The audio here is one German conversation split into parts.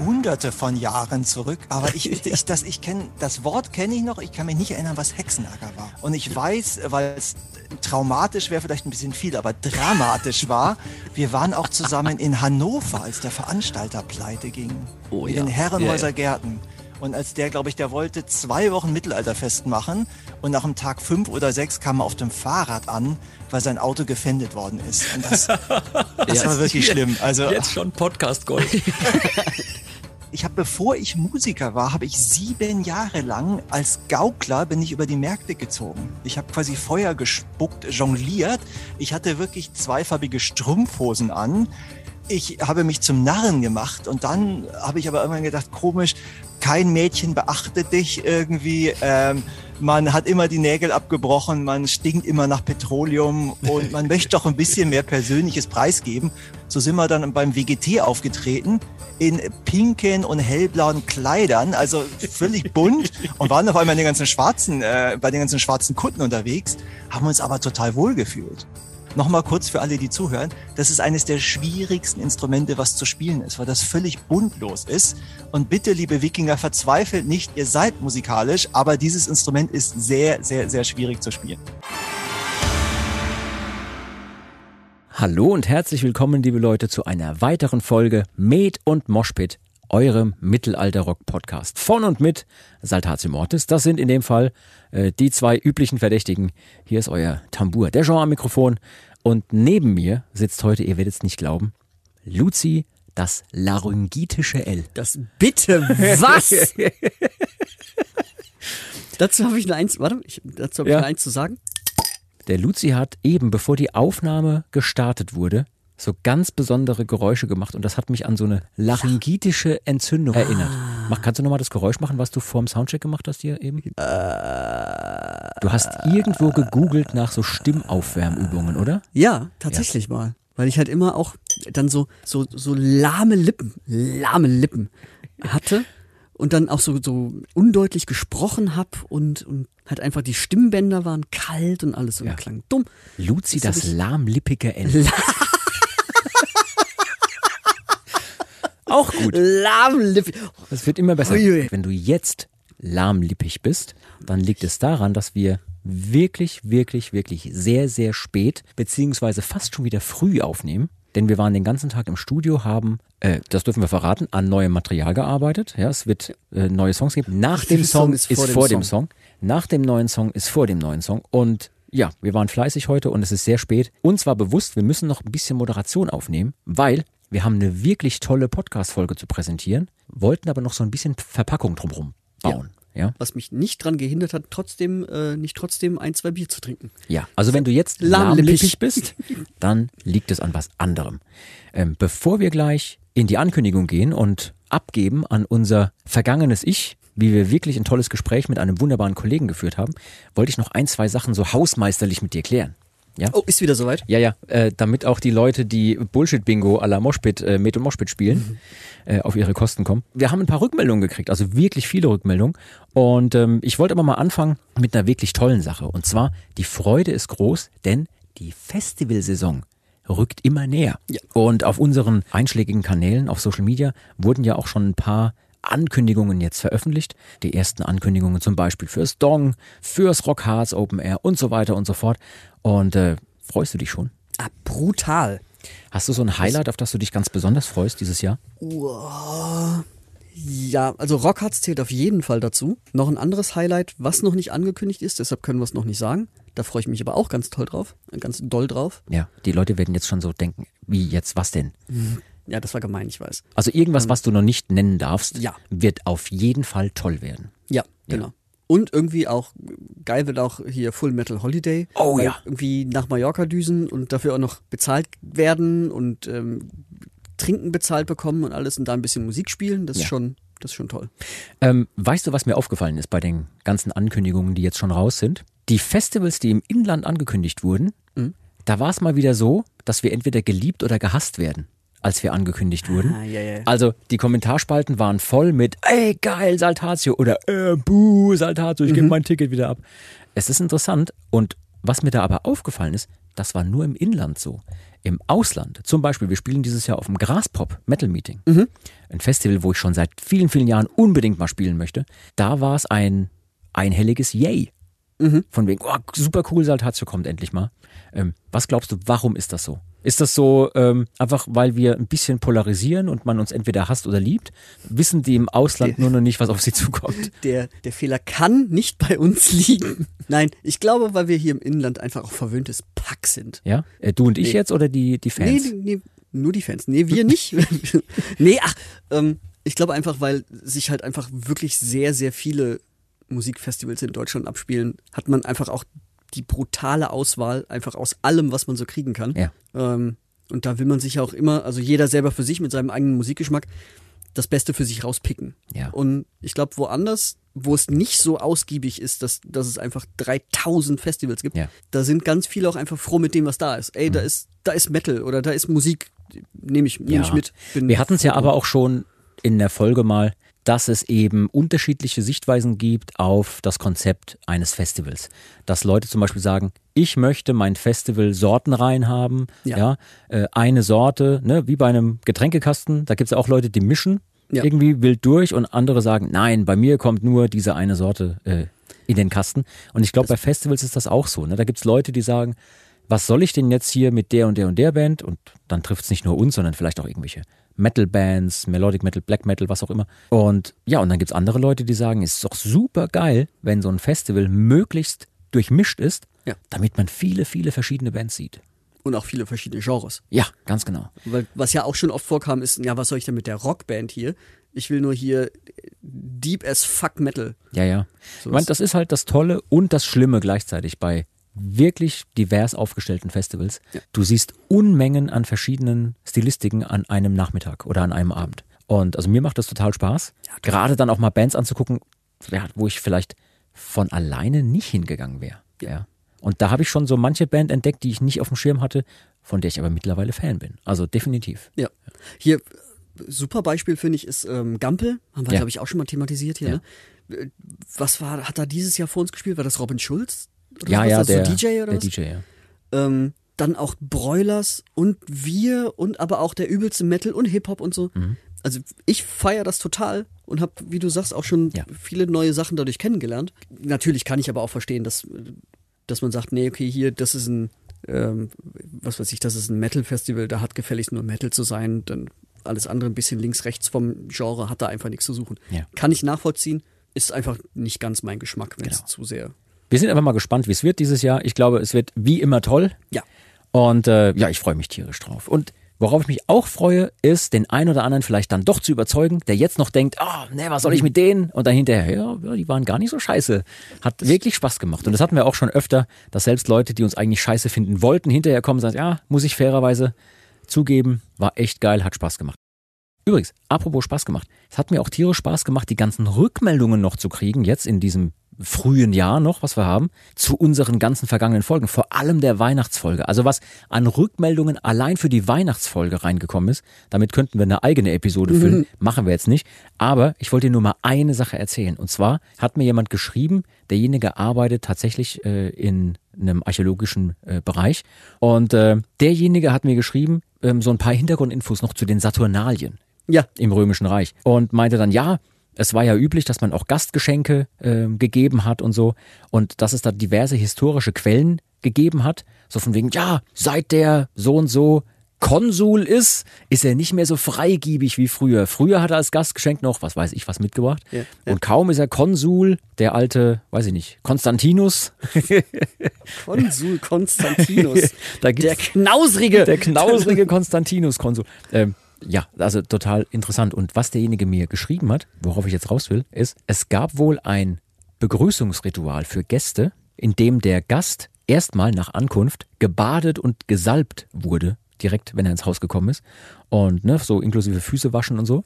Hunderte von Jahren zurück, aber ich, ich, das, ich kenne, das Wort kenne ich noch, ich kann mich nicht erinnern, was Hexenacker war. Und ich weiß, weil es traumatisch wäre vielleicht ein bisschen viel, aber dramatisch war, wir waren auch zusammen in Hannover, als der Veranstalter pleite ging. Oh, in ja. den Herrenhäuser Ja, Gärten. Und als der, glaube ich, der wollte zwei Wochen Mittelalterfest machen und nach dem Tag fünf oder sechs kam er auf dem Fahrrad an, weil sein Auto gefändet worden ist. Und das, das war wirklich schlimm. Also Jetzt schon Podcast Gold. ich habe, bevor ich Musiker war, habe ich sieben Jahre lang als Gaukler bin ich über die Märkte gezogen. Ich habe quasi Feuer gespuckt, jongliert. Ich hatte wirklich zweifarbige Strumpfhosen an. Ich habe mich zum Narren gemacht und dann habe ich aber irgendwann gedacht, komisch, kein Mädchen beachtet dich irgendwie. Ähm, man hat immer die Nägel abgebrochen, man stinkt immer nach Petroleum und man möchte doch ein bisschen mehr persönliches preisgeben. So sind wir dann beim WGT aufgetreten in pinken und hellblauen Kleidern, also völlig bunt und waren auf einmal in den ganzen schwarzen, äh, bei den ganzen schwarzen Kunden unterwegs, haben uns aber total wohl gefühlt. Nochmal kurz für alle, die zuhören. Das ist eines der schwierigsten Instrumente, was zu spielen ist, weil das völlig buntlos ist. Und bitte, liebe Wikinger, verzweifelt nicht, ihr seid musikalisch, aber dieses Instrument ist sehr, sehr, sehr schwierig zu spielen. Hallo und herzlich willkommen, liebe Leute, zu einer weiteren Folge Med und Moshpit, eurem Mittelalter-Rock-Podcast. Von und mit Saltatio Mortis. Das sind in dem Fall äh, die zwei üblichen Verdächtigen. Hier ist euer Tambour, der Jean am Mikrofon. Und neben mir sitzt heute, ihr werdet es nicht glauben, Luzi, das laryngitische L. Das bitte was? dazu habe ich nur eins, warte, ich, dazu habe Ja. ich nur eins zu sagen. Der Luzi hat eben, bevor die Aufnahme gestartet wurde, so ganz besondere Geräusche gemacht und das hat mich an so eine laryngitische Entzündung erinnert. Mach, kannst du nochmal das Geräusch machen, was du vorm Soundcheck gemacht hast hier eben? Du hast irgendwo gegoogelt nach so Stimmaufwärmübungen, oder? Ja, tatsächlich mal. Weil ich halt immer auch dann so, so, so lahme Lippen, lahme Lippen hatte und dann auch so, so undeutlich gesprochen hab und, und halt einfach die Stimmbänder waren kalt und alles und Ja. klang dumm. Luzi, Das das lahmlippige L. Auch gut. Lahme Lippen. Es wird immer besser. Uiui. Wenn du jetzt lahmlippig bist, dann liegt es daran, dass wir wirklich, wirklich, wirklich sehr, sehr spät, beziehungsweise fast schon wieder früh aufnehmen. Denn wir waren den ganzen Tag im Studio, haben, äh, das dürfen wir verraten, an neuem Material gearbeitet. Ja, es wird äh, neue Songs geben. Nach dem Song ist vor, dem, Song. Nach dem neuen Song ist vor dem neuen Song. Und ja, wir waren fleißig heute und es ist sehr spät. Uns war bewusst, wir müssen noch ein bisschen Moderation aufnehmen, weil wir haben eine wirklich tolle Podcast-Folge zu präsentieren, wollten aber noch so ein bisschen Verpackung drumherum bauen. Ja. Was mich nicht dran gehindert hat, trotzdem, äh, nicht trotzdem ein, zwei Bier zu trinken. Ja, also wenn du jetzt lahmlippig bist, dann liegt es an was anderem. Ähm, bevor wir gleich in die Ankündigung gehen und abgeben an unser vergangenes Ich, wie wir wirklich ein tolles Gespräch mit einem wunderbaren Kollegen geführt haben, wollte ich noch ein, zwei Sachen so hausmeisterlich mit dir klären. Ja? Oh, ist wieder soweit? Ja, ja, äh, damit auch die Leute, die Bullshit-Bingo à la Moshpit, äh, Met und Moshpit spielen, äh, auf ihre Kosten kommen. Wir haben ein paar Rückmeldungen gekriegt, also wirklich viele Rückmeldungen. Und ähm, ich wollte aber mal anfangen mit einer wirklich tollen Sache. Und zwar, die Freude ist groß, denn die Festivalsaison rückt immer näher. Ja. Und auf unseren einschlägigen Kanälen auf Social Media wurden ja auch schon ein paar Ankündigungen jetzt veröffentlicht. Die ersten Ankündigungen zum Beispiel fürs Dong, fürs Rock Hearts Open Air und so weiter und so fort. Und äh, freust du dich schon? Ah, brutal. Hast du so ein Highlight, auf das du dich ganz besonders freust dieses Jahr? Ja, also Rockharz zählt auf jeden Fall dazu. Noch ein anderes Highlight, was noch nicht angekündigt ist, deshalb können wir es noch nicht sagen. Da freue ich mich aber auch ganz toll drauf, ganz doll drauf. Ja, die Leute werden jetzt schon so denken, wie jetzt, was denn? Ja, das war gemein, ich weiß. Also irgendwas, was du noch nicht nennen darfst, Ja. wird auf jeden Fall toll werden. Ja, genau. Und irgendwie auch, geil wird auch hier Full Metal Holiday. Oh ja. Irgendwie nach Mallorca düsen und dafür auch noch bezahlt werden und ähm, Trinken bezahlt bekommen und alles und da ein bisschen Musik spielen. Das Ja. ist schon, das ist schon toll. Ähm, weißt du, was mir aufgefallen ist bei den ganzen Ankündigungen, die jetzt schon raus sind? Die Festivals, die im Inland angekündigt wurden, Mhm. da war es mal wieder so, dass wir entweder geliebt oder gehasst werden. Als wir angekündigt wurden. Ah, ja, ja. Also die Kommentarspalten waren voll mit ey geil Saltatio oder äh, buh Saltatio, ich Mhm. gebe mein Ticket wieder ab. Es ist interessant und was mir da aber aufgefallen ist, das war nur im Inland so. Im Ausland, zum Beispiel, wir spielen dieses Jahr auf dem Graspop Metal Meeting, Mhm. ein Festival, wo ich schon seit vielen, vielen Jahren unbedingt mal spielen möchte. Da war es ein einhelliges Yay. Mhm. Von wegen, oh, super cool, Saltatio kommt endlich mal. Ähm, was glaubst du, warum ist das so? Ist das so ähm, einfach, weil wir ein bisschen polarisieren und man uns entweder hasst oder liebt? Wissen die im Ausland nur noch nicht, was auf sie zukommt? Der, der Fehler kann nicht bei uns liegen. Nein, ich glaube, weil wir hier im Inland einfach auch verwöhntes Pack sind. Ja? Äh, du und ich Nee. jetzt oder die, die Nee, Fans? nee, nur die Fans. Nee, wir nicht. nee, ach, ähm, ich glaube einfach, weil sich halt einfach wirklich sehr, sehr viele Musikfestivals in Deutschland abspielen, hat man einfach auch die brutale Auswahl einfach aus allem, was man so kriegen kann. Ja. Ähm, und da will man sich ja auch immer, also jeder selber für sich mit seinem eigenen Musikgeschmack, das Beste für sich rauspicken. Ja. Und ich glaube, woanders, wo es nicht so ausgiebig ist, dass, dass es einfach 3000 Festivals gibt, Ja. da sind ganz viele auch einfach froh mit dem, was da ist. Ey, da ist, da ist Metal oder da ist Musik, nehme ich, nehm ich mit. Wir hatten es ja aber auch schon in der Folge mal, dass es eben unterschiedliche Sichtweisen gibt auf das Konzept eines Festivals. Dass Leute zum Beispiel sagen, ich möchte mein Festival sortenrein haben, ja, Ja. äh, eine Sorte, ne, wie bei einem Getränkekasten, da gibt es auch Leute, die mischen Ja. irgendwie wild durch und andere sagen, nein, bei mir kommt nur diese eine Sorte äh, in den Kasten. Und ich glaube, bei Festivals ist das auch so. Ne? Da gibt es Leute, die sagen, was soll ich denn jetzt hier mit der und der und der Band? Und dann trifft es nicht nur uns, sondern vielleicht auch irgendwelche Metal-Bands, Melodic Metal, Black Metal, was auch immer. Und ja, und dann gibt es andere Leute, die sagen, es ist doch super geil, wenn so ein Festival möglichst durchmischt ist, Ja. damit man viele, viele verschiedene Bands sieht. Und auch viele verschiedene Genres. Ja, ganz genau. Weil, was ja auch schon oft vorkam, ist, ja, was soll ich denn mit der Rockband hier? Ich will nur hier Deep as Fuck Metal. Ja, ja. So ich meine, das ist halt das Tolle und das Schlimme gleichzeitig bei wirklich divers aufgestellten Festivals. Ja. Du siehst Unmengen an verschiedenen Stilistiken an einem Nachmittag oder an einem Abend. Und also mir macht das total Spaß. Gerade dann auch mal Bands anzugucken, ja, wo ich vielleicht von alleine nicht hingegangen wäre. Ja. Und da habe ich schon so manche Band entdeckt, die ich nicht auf dem Schirm hatte, von der ich aber mittlerweile Fan bin. Also definitiv. Ja. Hier, super Beispiel finde ich, ist ähm, Gampel. Haben wir, Ja. glaube ich, auch schon mal thematisiert hier. Ja. Ne? Äh, Was war, hat er dieses Jahr vor uns gespielt? War das Robin Schulz? Ja, ja, der, so DJ oder der was? DJ, ja. Ähm, dann auch Broilers und wir und aber auch der übelste Metal und Hip-Hop und so. Mhm. Also ich feiere das total und habe, wie du sagst, auch schon Ja. viele neue Sachen dadurch kennengelernt. Natürlich kann ich aber auch verstehen, dass, dass man sagt, nee, okay, hier, das ist ein, ähm, was weiß ich, das ist ein Metal-Festival, da hat gefälligst nur Metal zu sein, dann alles andere ein bisschen links, rechts vom Genre hat da einfach nichts zu suchen. Ja. Kann ich nachvollziehen, ist einfach nicht ganz mein Geschmack, wenn es Genau. zu sehr. Wir sind einfach mal gespannt, wie es wird dieses Jahr. Ich glaube, es wird wie immer toll. Ja. Und äh, ja, ich freue mich tierisch drauf. Und worauf ich mich auch freue, ist, den einen oder anderen vielleicht dann doch zu überzeugen, der jetzt noch denkt, ah, ne, was soll ich mit denen? Und dann hinterher, ja, ja, die waren gar nicht so scheiße. Hat wirklich Spaß gemacht. Und das hatten wir auch schon öfter, dass selbst Leute, die uns eigentlich scheiße finden wollten, hinterher kommen und sagen, ja, muss ich fairerweise zugeben, war echt geil, hat Spaß gemacht. Übrigens, apropos Spaß gemacht. Es hat mir auch tierisch Spaß gemacht, die ganzen Rückmeldungen noch zu kriegen, jetzt in diesem frühen Jahr noch, was wir haben, zu unseren ganzen vergangenen Folgen, vor allem der Weihnachtsfolge. Also was an Rückmeldungen allein für die Weihnachtsfolge reingekommen ist, damit könnten wir eine eigene Episode füllen, machen wir jetzt nicht. Aber ich wollte dir nur mal eine Sache erzählen. Und zwar hat mir jemand geschrieben, derjenige arbeitet tatsächlich äh, in einem archäologischen äh, Bereich. Und äh, derjenige hat mir geschrieben, ähm, so ein paar Hintergrundinfos noch zu den Saturnalien Ja, im Römischen Reich und meinte dann, ja, es war ja üblich, dass man auch Gastgeschenke ähm, gegeben hat und so und dass es da diverse historische Quellen gegeben hat, so von wegen, ja, seit der so und so Konsul ist, ist er nicht mehr so freigiebig wie früher. Früher hat er als Gastgeschenk noch, was weiß ich, was mitgebracht. Ja, Und kaum ist er Konsul, der alte, weiß ich nicht, Konstantinus, Konsul Konstantinus. Der Knausrige. Der knausrige Konstantinus-Konsul. Ähm, ja, also total interessant. Und was derjenige mir geschrieben hat, worauf ich jetzt raus will, ist, es gab wohl ein Begrüßungsritual für Gäste, in dem der Gast erstmal nach Ankunft gebadet und gesalbt wurde, direkt, wenn er ins Haus gekommen ist. Und ne, so inklusive Füße waschen und so.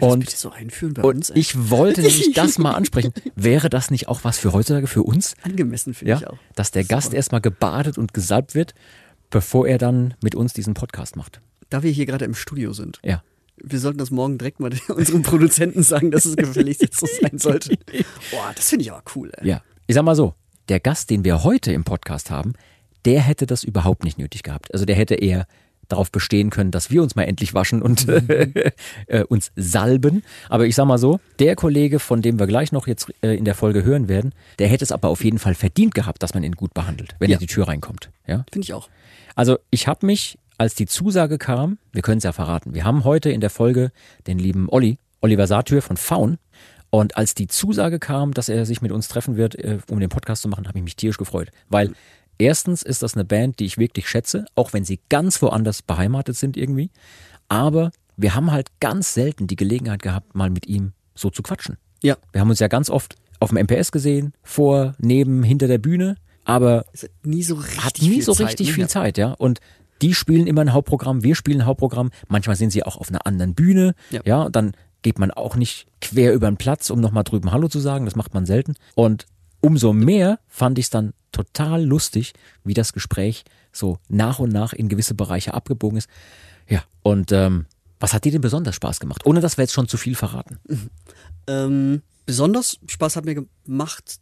Und so und uns? ich wollte nämlich das mal ansprechen. Wäre das nicht auch was für heutzutage für uns? Angemessen finde Ja, ich auch. dass der Gast erstmal gebadet und gesalbt wird, bevor er dann mit uns diesen Podcast macht. Da wir hier gerade im Studio sind, Ja. wir sollten das morgen direkt mal unserem Produzenten sagen, dass es gefälligst jetzt so sein sollte. Boah, das finde ich aber cool, ey. Ja. Ich sag mal so, der Gast, den wir heute im Podcast haben, der hätte das überhaupt nicht nötig gehabt. Also der hätte eher darauf bestehen können, dass wir uns mal endlich waschen und äh, äh, uns salben. Aber ich sag mal so, der Kollege, von dem wir gleich noch jetzt äh, in der Folge hören werden, der hätte es aber auf jeden Fall verdient gehabt, dass man ihn gut behandelt, wenn Ja. er die Tür reinkommt. Ja? Finde ich auch. Also ich habe mich, als die Zusage kam, wir können es ja verraten, wir haben heute in der Folge den lieben Olli, Oliver Satyr von Faun. Und als die Zusage kam, dass er sich mit uns treffen wird, äh, um den Podcast zu machen, habe ich mich tierisch gefreut. Weil erstens ist das eine Band, die ich wirklich schätze, auch wenn sie ganz woanders beheimatet sind irgendwie. Aber wir haben halt ganz selten die Gelegenheit gehabt, mal mit ihm so zu quatschen. Ja. Wir haben uns ja ganz oft auf dem MPS gesehen, vor, neben, hinter der Bühne. Aber nie so richtig hat nie viel so Zeit, richtig ne? viel. Zeit, ja. Und die spielen immer ein Hauptprogramm, wir spielen ein Hauptprogramm. Manchmal sind sie auch auf einer anderen Bühne, ja. Ja. dann geht man auch nicht quer über den Platz, um nochmal drüben Hallo zu sagen. Das macht man selten. Und umso mehr fand ich es dann total lustig, wie das Gespräch so nach und nach in gewisse Bereiche abgebogen ist. Ja, und ähm, was hat dir denn besonders Spaß gemacht? Ohne dass wir jetzt schon zu viel verraten. Ähm, besonders Spaß hat mir gemacht,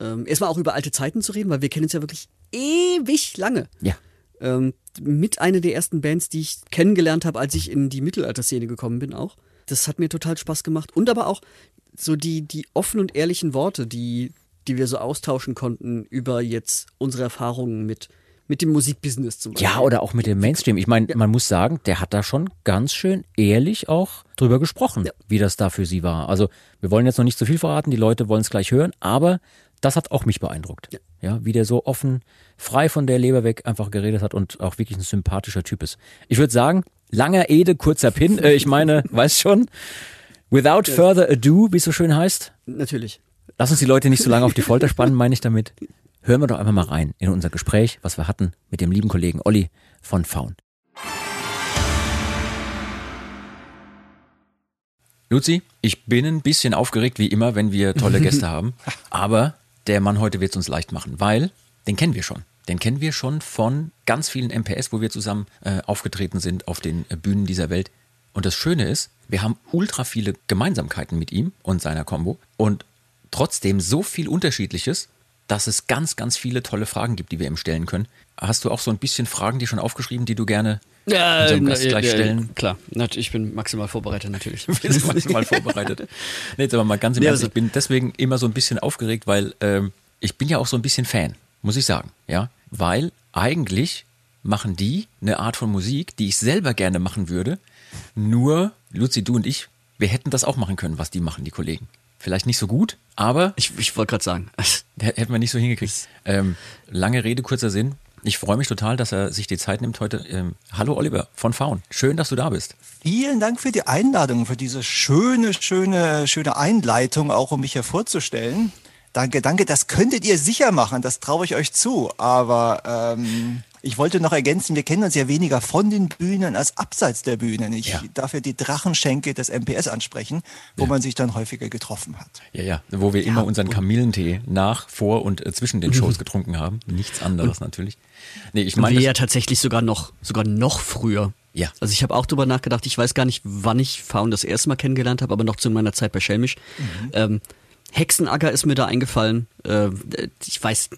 ähm, erstmal auch über alte Zeiten zu reden, weil wir kennen uns ja wirklich ewig lange. Ja. Ähm, mit einer der ersten Bands, die ich kennengelernt habe, als ich in die Mittelalterszene gekommen bin, auch. Das hat mir total Spaß gemacht. Und aber auch so die, die offenen und ehrlichen Worte, die, die wir so austauschen konnten über jetzt unsere Erfahrungen mit, mit dem Musikbusiness zum Beispiel. Ja, oder auch mit dem Mainstream. Ich meine, man muss sagen, der hat da schon ganz schön ehrlich auch drüber gesprochen, Ja. wie das da für sie war. Also wir wollen jetzt noch nicht zu viel verraten, die Leute wollen es gleich hören, aber das hat auch mich beeindruckt. Ja. wie der so offen, frei von der Leber weg einfach geredet hat und auch wirklich ein sympathischer Typ ist. Ich würde sagen, langer Ede, kurzer Pin. Äh, ich meine, weißt schon, without further ado, wie es so schön heißt, Natürlich. Lass uns die Leute nicht so lange auf die Folter spannen, meine ich damit. Hören wir doch einfach mal rein in unser Gespräch, was wir hatten mit dem lieben Kollegen Olli von Faun. Luzi, ich bin ein bisschen aufgeregt, wie immer, wenn wir tolle Gäste haben. Aber der Mann heute wird es uns leicht machen, weil den kennen wir schon. Den kennen wir schon von ganz vielen MPS, wo wir zusammen äh, aufgetreten sind auf den äh, Bühnen dieser Welt. Und das Schöne ist, wir haben ultra viele Gemeinsamkeiten mit ihm und seiner Combo und trotzdem so viel Unterschiedliches, dass es ganz, ganz viele tolle Fragen gibt, die wir ihm stellen können. Hast du auch so ein bisschen Fragen, die schon aufgeschrieben, die du gerne unserem Gast gleich stellen? Klar, ich bin maximal vorbereitet natürlich. Wir sind maximal vorbereitet. Nee, jetzt aber mal ganz im Nee, Ernst, also- ich bin deswegen immer so ein bisschen aufgeregt, weil ähm, ich bin ja auch so ein bisschen Fan, muss ich sagen, ja, weil eigentlich machen die eine Art von Musik, die ich selber gerne machen würde, nur Luzi, du und ich, wir hätten das auch machen können, was die machen, die Kollegen. Vielleicht nicht so gut, aber Ich, ich wollte gerade sagen, Hätten wir nicht so hingekriegt. Ähm, lange Rede, kurzer Sinn. Ich freue mich total, dass er sich die Zeit nimmt heute. Ähm, hallo Oliver von Faun. Schön, dass du da bist. Vielen Dank für die Einladung, für diese schöne, schöne, schöne Einleitung, auch um mich hier vorzustellen. Danke, danke. Das könntet ihr sicher machen, das traue ich euch zu. Aber ähm, ich wollte noch ergänzen, wir kennen uns ja weniger von den Bühnen als abseits der Bühnen. Ich Ja. darf ja die Drachenschenke des MPS ansprechen, wo man sich dann häufiger getroffen hat. Ja, ja. Wo wir immer unseren Kamillentee nach, vor und äh, zwischen den Shows getrunken haben. Nichts anderes natürlich. Nee, ich wir meine, ja das- tatsächlich sogar noch, sogar noch früher. Ja. Also ich habe auch drüber nachgedacht, ich weiß gar nicht, wann ich Faun das erste Mal kennengelernt habe, aber noch zu meiner Zeit bei Schelmisch. Mhm. Ähm, Hexenacker ist mir da eingefallen. Äh, ich weiß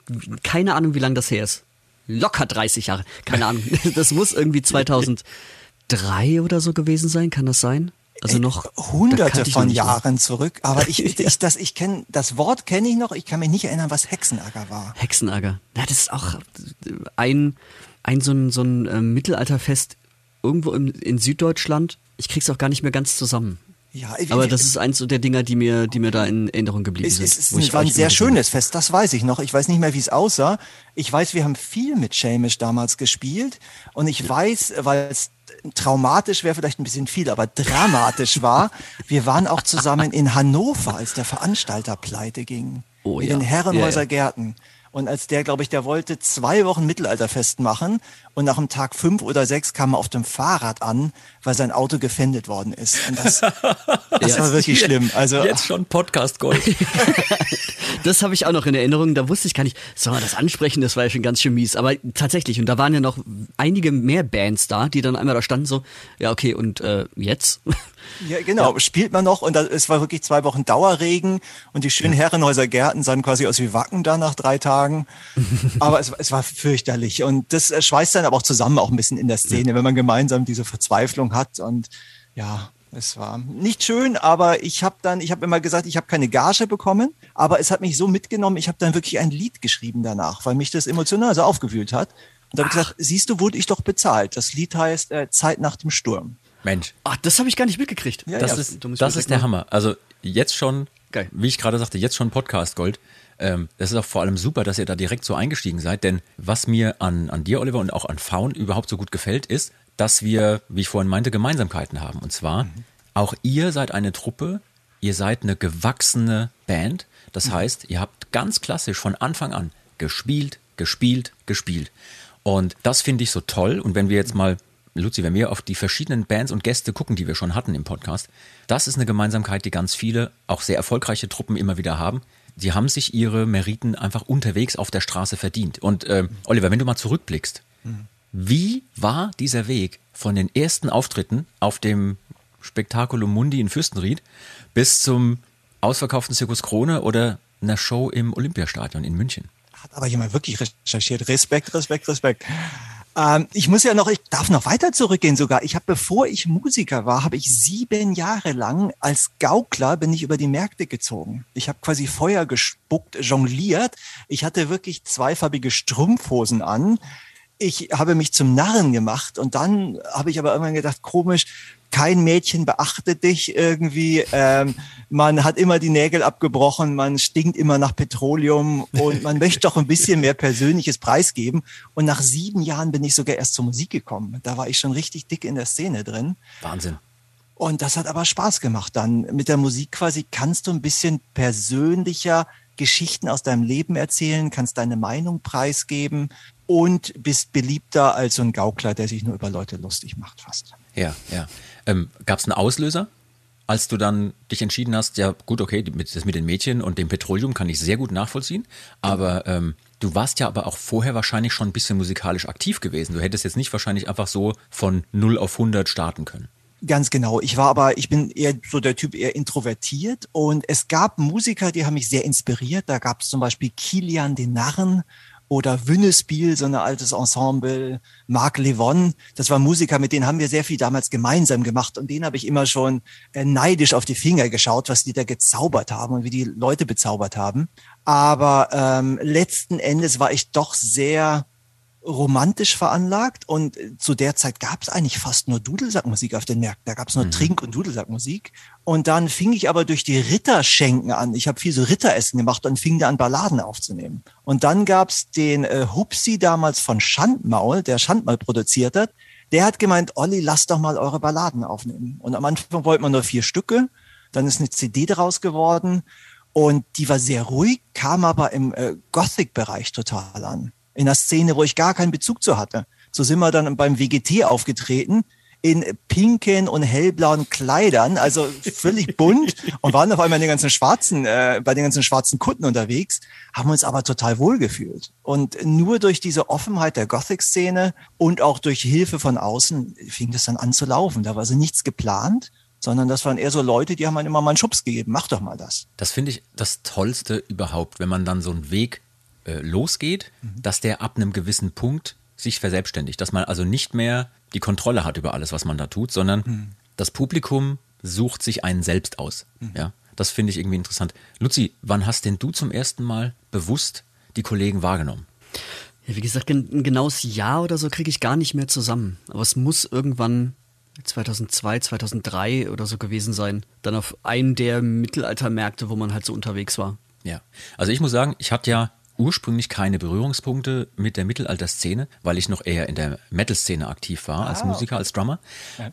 keine Ahnung, wie lange das her ist. Locker 30 Jahre. Keine Ahnung. Das muss irgendwie 2003 oder so gewesen sein. Kann das sein? Also noch da hunderte ich noch von mal. Jahren zurück. Aber ich, ich, das, ich kenne das Wort kenne ich noch. Ich kann mich nicht erinnern, was Hexenacker war. Hexenacker. Ja, das ist auch ein, ein so ein, so ein äh, Mittelalterfest irgendwo in, in Süddeutschland. Ich krieg's auch gar nicht mehr ganz zusammen. Ja, Aber ich- das ist eins der Dinger, die mir, die mir da in Erinnerung geblieben sind. es, es war ein sehr schönes Fest, das weiß ich noch. Ich weiß nicht mehr, wie es aussah. Ich weiß, wir haben viel mit Shamish damals gespielt. Und ich weiß, weil es traumatisch wäre vielleicht ein bisschen viel, aber dramatisch war, wir waren auch zusammen in Hannover, als der Veranstalter pleite ging. Oh in ja. den Herrenhäuser Ja, ja. Gärten. Und als der, glaube ich, der wollte zwei Wochen Mittelalterfest machen und nach dem Tag fünf oder sechs kam er auf dem Fahrrad an, weil sein Auto gefändet worden ist. Und das, das war wirklich schlimm. Also Jetzt schon Podcast Gold. Das habe ich auch noch in Erinnerung. Da wusste ich gar nicht, soll man das ansprechen? Das war ja schon ganz schön mies. Aber tatsächlich, und da waren ja noch einige mehr Bands da, die dann einmal da standen so, ja okay, und äh, jetzt? Ja, genau. Spielt man noch und da, es war wirklich zwei Wochen Dauerregen und die schönen Herrenhäuser Gärten sahen quasi aus wie Wacken da nach drei Tagen. aber es, es war fürchterlich und das äh, schweißt dann aber auch zusammen auch ein bisschen in der Szene, wenn man gemeinsam diese Verzweiflung hat und ja, es war nicht schön, aber ich habe dann, ich habe immer gesagt, ich habe keine Gage bekommen, aber es hat mich so mitgenommen, ich habe dann wirklich ein Lied geschrieben danach, weil mich das emotional so aufgewühlt hat. Und da habe ich gesagt, siehst du, wurde ich doch bezahlt. Das Lied heißt äh, Zeit nach dem Sturm. Mensch, Ach, das habe ich gar nicht mitgekriegt. Ja, das ja, ist, das ist der direkt Hammer. Also jetzt schon, Geil. wie ich gerade sagte, jetzt schon Podcast Gold. Ähm, das ist auch vor allem super, dass ihr da direkt so eingestiegen seid, denn was mir an, an dir, Oliver, und auch an Faun überhaupt so gut gefällt, ist, dass wir, wie ich vorhin meinte, Gemeinsamkeiten haben. Und zwar, auch ihr seid eine Truppe, ihr seid eine gewachsene Band. Das heißt, ihr habt ganz klassisch von Anfang an gespielt, gespielt, gespielt. Und das finde ich so toll. Und wenn wir jetzt mal, Luzi, wenn wir auf die verschiedenen Bands und Gäste gucken, die wir schon hatten im Podcast, das ist eine Gemeinsamkeit, die ganz viele, auch sehr erfolgreiche Truppen immer wieder haben. Die haben sich ihre Meriten einfach unterwegs auf der Straße verdient. Und äh, Oliver, wenn du mal zurückblickst, wie war dieser Weg von den ersten Auftritten auf dem Spektakulum Mundi in Fürstenried bis zum ausverkauften Zirkus Krone oder einer Show im Olympiastadion in München? Hat aber jemand wirklich recherchiert. Respekt, Respekt, Respekt. Ähm, ich muss ja noch, ich darf noch weiter zurückgehen sogar. Ich habe, bevor ich Musiker war, habe ich sieben Jahre lang als Gaukler bin ich über die Märkte gezogen. Ich habe quasi Feuer gespuckt, jongliert. Ich hatte wirklich zweifarbige Strumpfhosen an. Ich habe mich zum Narren gemacht und dann habe ich aber irgendwann gedacht, komisch, kein Mädchen beachtet dich irgendwie. Ähm, man hat immer die Nägel abgebrochen, man stinkt immer nach Petroleum und man möchte doch ein bisschen mehr Persönliches preisgeben. Und nach sieben Jahren bin ich sogar erst zur Musik gekommen. Da war ich schon richtig dick in der Szene drin. Wahnsinn. Und das hat aber Spaß gemacht dann. Mit der Musik quasi kannst du ein bisschen persönlicher Geschichten aus deinem Leben erzählen, kannst deine Meinung preisgeben und bist beliebter als so ein Gaukler, der sich nur über Leute lustig macht fast. Ja, ja. Ähm, Gab es einen Auslöser, als du dann dich entschieden hast, ja gut, okay, das mit den Mädchen und dem Petroleum kann ich sehr gut nachvollziehen, aber ähm, du warst ja aber auch vorher wahrscheinlich schon ein bisschen musikalisch aktiv gewesen. Du hättest jetzt nicht wahrscheinlich einfach so von 0 auf 100 starten können. Ganz genau. Ich war aber, ich bin eher so der Typ eher introvertiert und es gab Musiker, die haben mich sehr inspiriert. Da gab es zum Beispiel Kilian den Narren oder Wünnespiel, so ein altes Ensemble, Marc Levon. Das waren Musiker, mit denen haben wir sehr viel damals gemeinsam gemacht und denen habe ich immer schon äh, neidisch auf die Finger geschaut, was die da gezaubert haben und wie die Leute bezaubert haben. Aber ähm, letzten Endes war ich doch sehr romantisch veranlagt und äh, zu der Zeit gab es eigentlich fast nur Dudelsackmusik auf den Märkten. Da gab es nur Trink- und Dudelsackmusik. Und dann fing ich aber durch die Ritterschenken an. Ich habe viel so Ritteressen gemacht und fing da an Balladen aufzunehmen. Und dann gab es den äh, Hupsi damals von Schandmaul, der Schandmaul produziert hat. Der hat gemeint, Olli, lass doch mal eure Balladen aufnehmen. Und am Anfang wollte man nur vier Stücke. Dann ist eine CD daraus geworden. Und die war sehr ruhig, kam aber im äh, Gothic-Bereich total an. In einer Szene, wo ich gar keinen Bezug zu hatte. So sind wir dann beim WGT aufgetreten in pinken und hellblauen Kleidern, also völlig bunt und waren auf einmal in den ganzen schwarzen, äh, bei den ganzen schwarzen Kunden unterwegs, haben uns aber total wohl gefühlt. Und nur durch diese Offenheit der Gothic-Szene und auch durch Hilfe von außen fing das dann an zu laufen. Da war also nichts geplant, sondern das waren eher so Leute, die haben dann immer mal einen Schubs gegeben. Mach doch mal das. Das finde ich das Tollste überhaupt, wenn man dann so einen Weg äh, losgeht, dass der ab einem gewissen Punkt sich verselbstständigt. Dass man also nicht mehr die Kontrolle hat über alles, was man da tut, sondern das Publikum sucht sich einen selbst aus. Ja, das finde ich irgendwie interessant. Luzi, wann hast denn du zum ersten Mal bewusst die Kollegen wahrgenommen? Ja, wie gesagt, ein genaues Jahr oder so kriege ich gar nicht mehr zusammen. Aber es muss irgendwann 2002, 2003 oder so gewesen sein. Dann auf einen der Mittelaltermärkte, wo man halt so unterwegs war. Ja, also ich muss sagen, ich hatte ja ursprünglich keine Berührungspunkte mit der Mittelalterszene, weil ich noch eher in der Metal-Szene aktiv war als Musiker, als Drummer.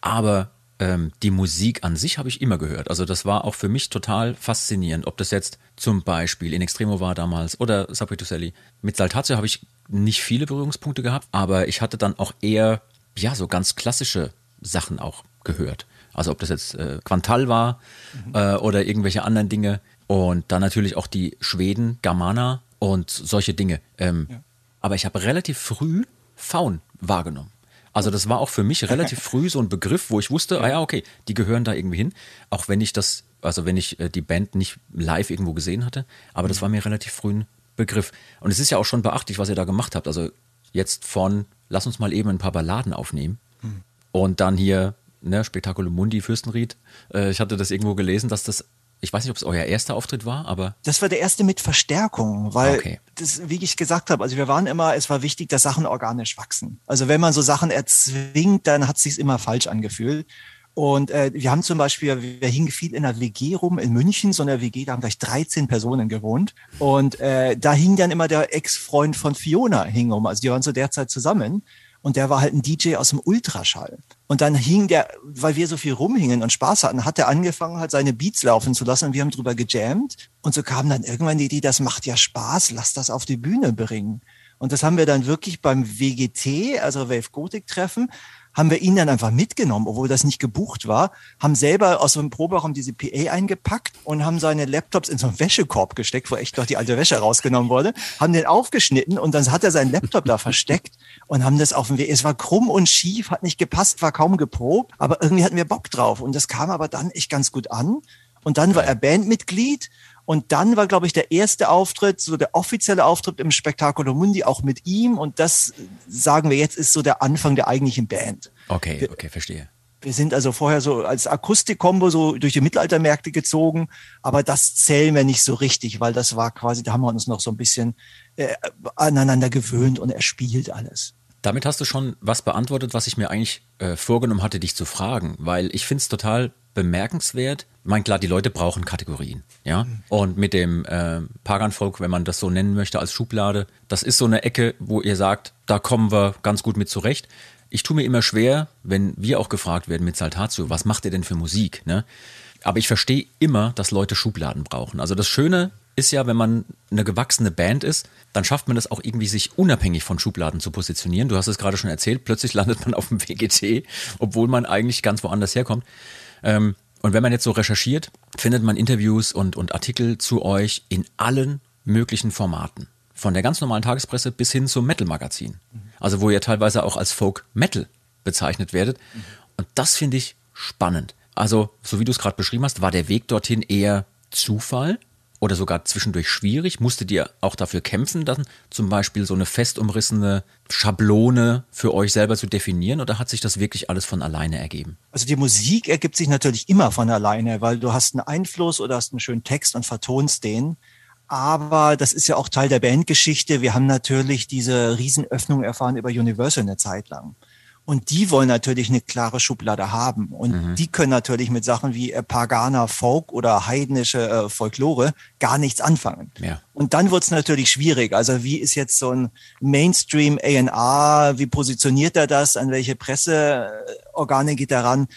Aber ähm, die Musik an sich habe ich immer gehört. Also das war auch für mich total faszinierend. Ob das jetzt zum Beispiel in Extremo war damals oder Sabrina Sally. Mit Saltatio habe ich nicht viele Berührungspunkte gehabt, aber ich hatte dann auch eher, ja, so ganz klassische Sachen auch gehört. Also ob das jetzt äh, Quantal war mhm. äh, oder irgendwelche anderen Dinge. Und dann natürlich auch die Schweden, Germana und solche Dinge. Ähm, ja. Aber ich habe relativ früh Faun wahrgenommen. Also das war auch für mich relativ früh so ein Begriff, wo ich wusste, ah ja, okay, die gehören da irgendwie hin. Auch wenn ich das, also wenn ich äh, die Band nicht live irgendwo gesehen hatte, aber das war mir relativ früh ein Begriff. Und es ist ja auch schon beachtlich, was ihr da gemacht habt. Also jetzt von, lass uns mal eben ein paar Balladen aufnehmen hm. und dann hier, ne, Spektakulum Mundi, Fürstenried. Äh, ich hatte das irgendwo gelesen, dass das ich weiß nicht, ob es euer erster Auftritt war, aber. Das war der erste mit Verstärkung, weil okay. das, wie ich gesagt habe, also wir waren immer, es war wichtig, dass Sachen organisch wachsen. Also wenn man so Sachen erzwingt, dann hat es sich immer falsch angefühlt. Und äh, wir haben zum Beispiel, wir hingen viel in einer WG rum in München, so einer WG, da haben gleich 13 Personen gewohnt. Und äh, da hing dann immer der Ex-Freund von Fiona hing rum. Also die waren so derzeit zusammen. Und der war halt ein DJ aus dem Ultraschall. Und dann hing der, weil wir so viel rumhingen und Spaß hatten, hat er angefangen, halt seine Beats laufen zu lassen und wir haben drüber gejammt. Und so kam dann irgendwann die Idee, das macht ja Spaß, lass das auf die Bühne bringen. Und das haben wir dann wirklich beim WGT, also Wave Gothic Treffen, haben wir ihn dann einfach mitgenommen, obwohl das nicht gebucht war, haben selber aus so einem Proberaum diese PA eingepackt und haben seine Laptops in so einen Wäschekorb gesteckt, wo echt noch die alte Wäsche rausgenommen wurde, haben den aufgeschnitten und dann hat er seinen Laptop da versteckt und haben das auf dem Weg. Es war krumm und schief, hat nicht gepasst, war kaum geprobt, aber irgendwie hatten wir Bock drauf und das kam aber dann echt ganz gut an. Und dann war er Bandmitglied und dann war, glaube ich, der erste Auftritt, so der offizielle Auftritt im Spektakulo Mundi auch mit ihm. Und das, sagen wir jetzt, ist so der Anfang der eigentlichen Band. Okay, okay, verstehe. Wir sind also vorher so als Akustikkombo so durch die Mittelaltermärkte gezogen, aber das zählen wir nicht so richtig, weil das war quasi, da haben wir uns noch so ein bisschen äh, aneinander gewöhnt und erspielt alles. Damit hast du schon was beantwortet, was ich mir eigentlich äh, vorgenommen hatte, dich zu fragen, weil ich finde es total bemerkenswert. Ich meine, klar, die Leute brauchen Kategorien, ja. Mhm. Und mit dem äh, Pagan-Volk, wenn man das so nennen möchte als Schublade, das ist so eine Ecke, wo ihr sagt, da kommen wir ganz gut mit zurecht. Ich tue mir immer schwer, wenn wir auch gefragt werden mit Saltatio, was macht ihr denn für Musik, ne? Aber ich verstehe immer, dass Leute Schubladen brauchen. Also das Schöne ist ja, wenn man eine gewachsene Band ist, dann schafft man das auch irgendwie, sich unabhängig von Schubladen zu positionieren. Du hast es gerade schon erzählt, plötzlich landet man auf dem WGT, obwohl man eigentlich ganz woanders herkommt. Ähm, und wenn man jetzt so recherchiert, findet man Interviews und, und Artikel zu euch in allen möglichen Formaten. Von der ganz normalen Tagespresse bis hin zum Metal-Magazin. Also wo ihr teilweise auch als Folk-Metal bezeichnet werdet. Und das finde ich spannend. Also, so wie du es gerade beschrieben hast, war der Weg dorthin eher Zufall oder sogar zwischendurch schwierig? Musstet ihr auch dafür kämpfen, dann zum Beispiel so eine fest umrissene Schablone für euch selber zu definieren oder hat sich das wirklich alles von alleine ergeben? Also die Musik ergibt sich natürlich immer von alleine, weil du hast einen Einfluss oder hast einen schönen Text und vertonst den. Aber das ist ja auch Teil der Bandgeschichte. Wir haben natürlich diese Riesenöffnung erfahren über Universal eine Zeit lang. Und die wollen natürlich eine klare Schublade haben. Und mhm. die können natürlich mit Sachen wie äh, Paganer Folk oder heidnische äh, Folklore gar nichts anfangen. Ja. Und dann wird's natürlich schwierig. Also wie ist jetzt so ein Mainstream A&R? Wie positioniert er das? An welche Presseorgane geht er ran?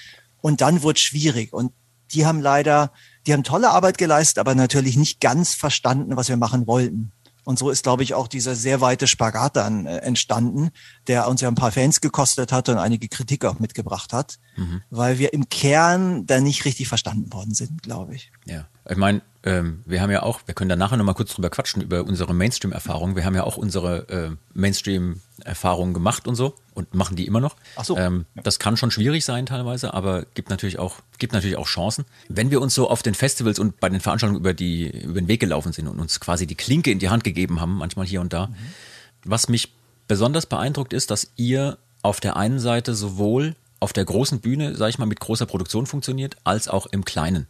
Und dann wird's schwierig. Und die haben leider, die haben tolle Arbeit geleistet, aber natürlich nicht ganz verstanden, was wir machen wollten. Und so ist, glaube ich, auch dieser sehr weite Spagat dann äh, entstanden, der uns ja ein paar Fans gekostet hat und einige Kritik auch mitgebracht hat, mhm. weil wir im Kern da nicht richtig verstanden worden sind, glaube ich. Ja, ich meine, ähm, wir haben ja auch, wir können da nachher nochmal kurz drüber quatschen, über unsere Mainstream-Erfahrungen. Wir haben ja auch unsere äh, Mainstream-Erfahrungen gemacht und so und machen die immer noch. Ach so. Ähm, das kann schon schwierig sein teilweise, aber gibt natürlich auch, gibt natürlich auch Chancen. Wenn wir uns so auf den Festivals und bei den Veranstaltungen über, die, über den Weg gelaufen sind und uns quasi die Klinke in die Hand gegeben haben, manchmal hier und da, mhm. was mich besonders beeindruckt ist, dass ihr auf der einen Seite sowohl auf der großen Bühne, sag ich mal, mit großer Produktion funktioniert, als auch im Kleinen.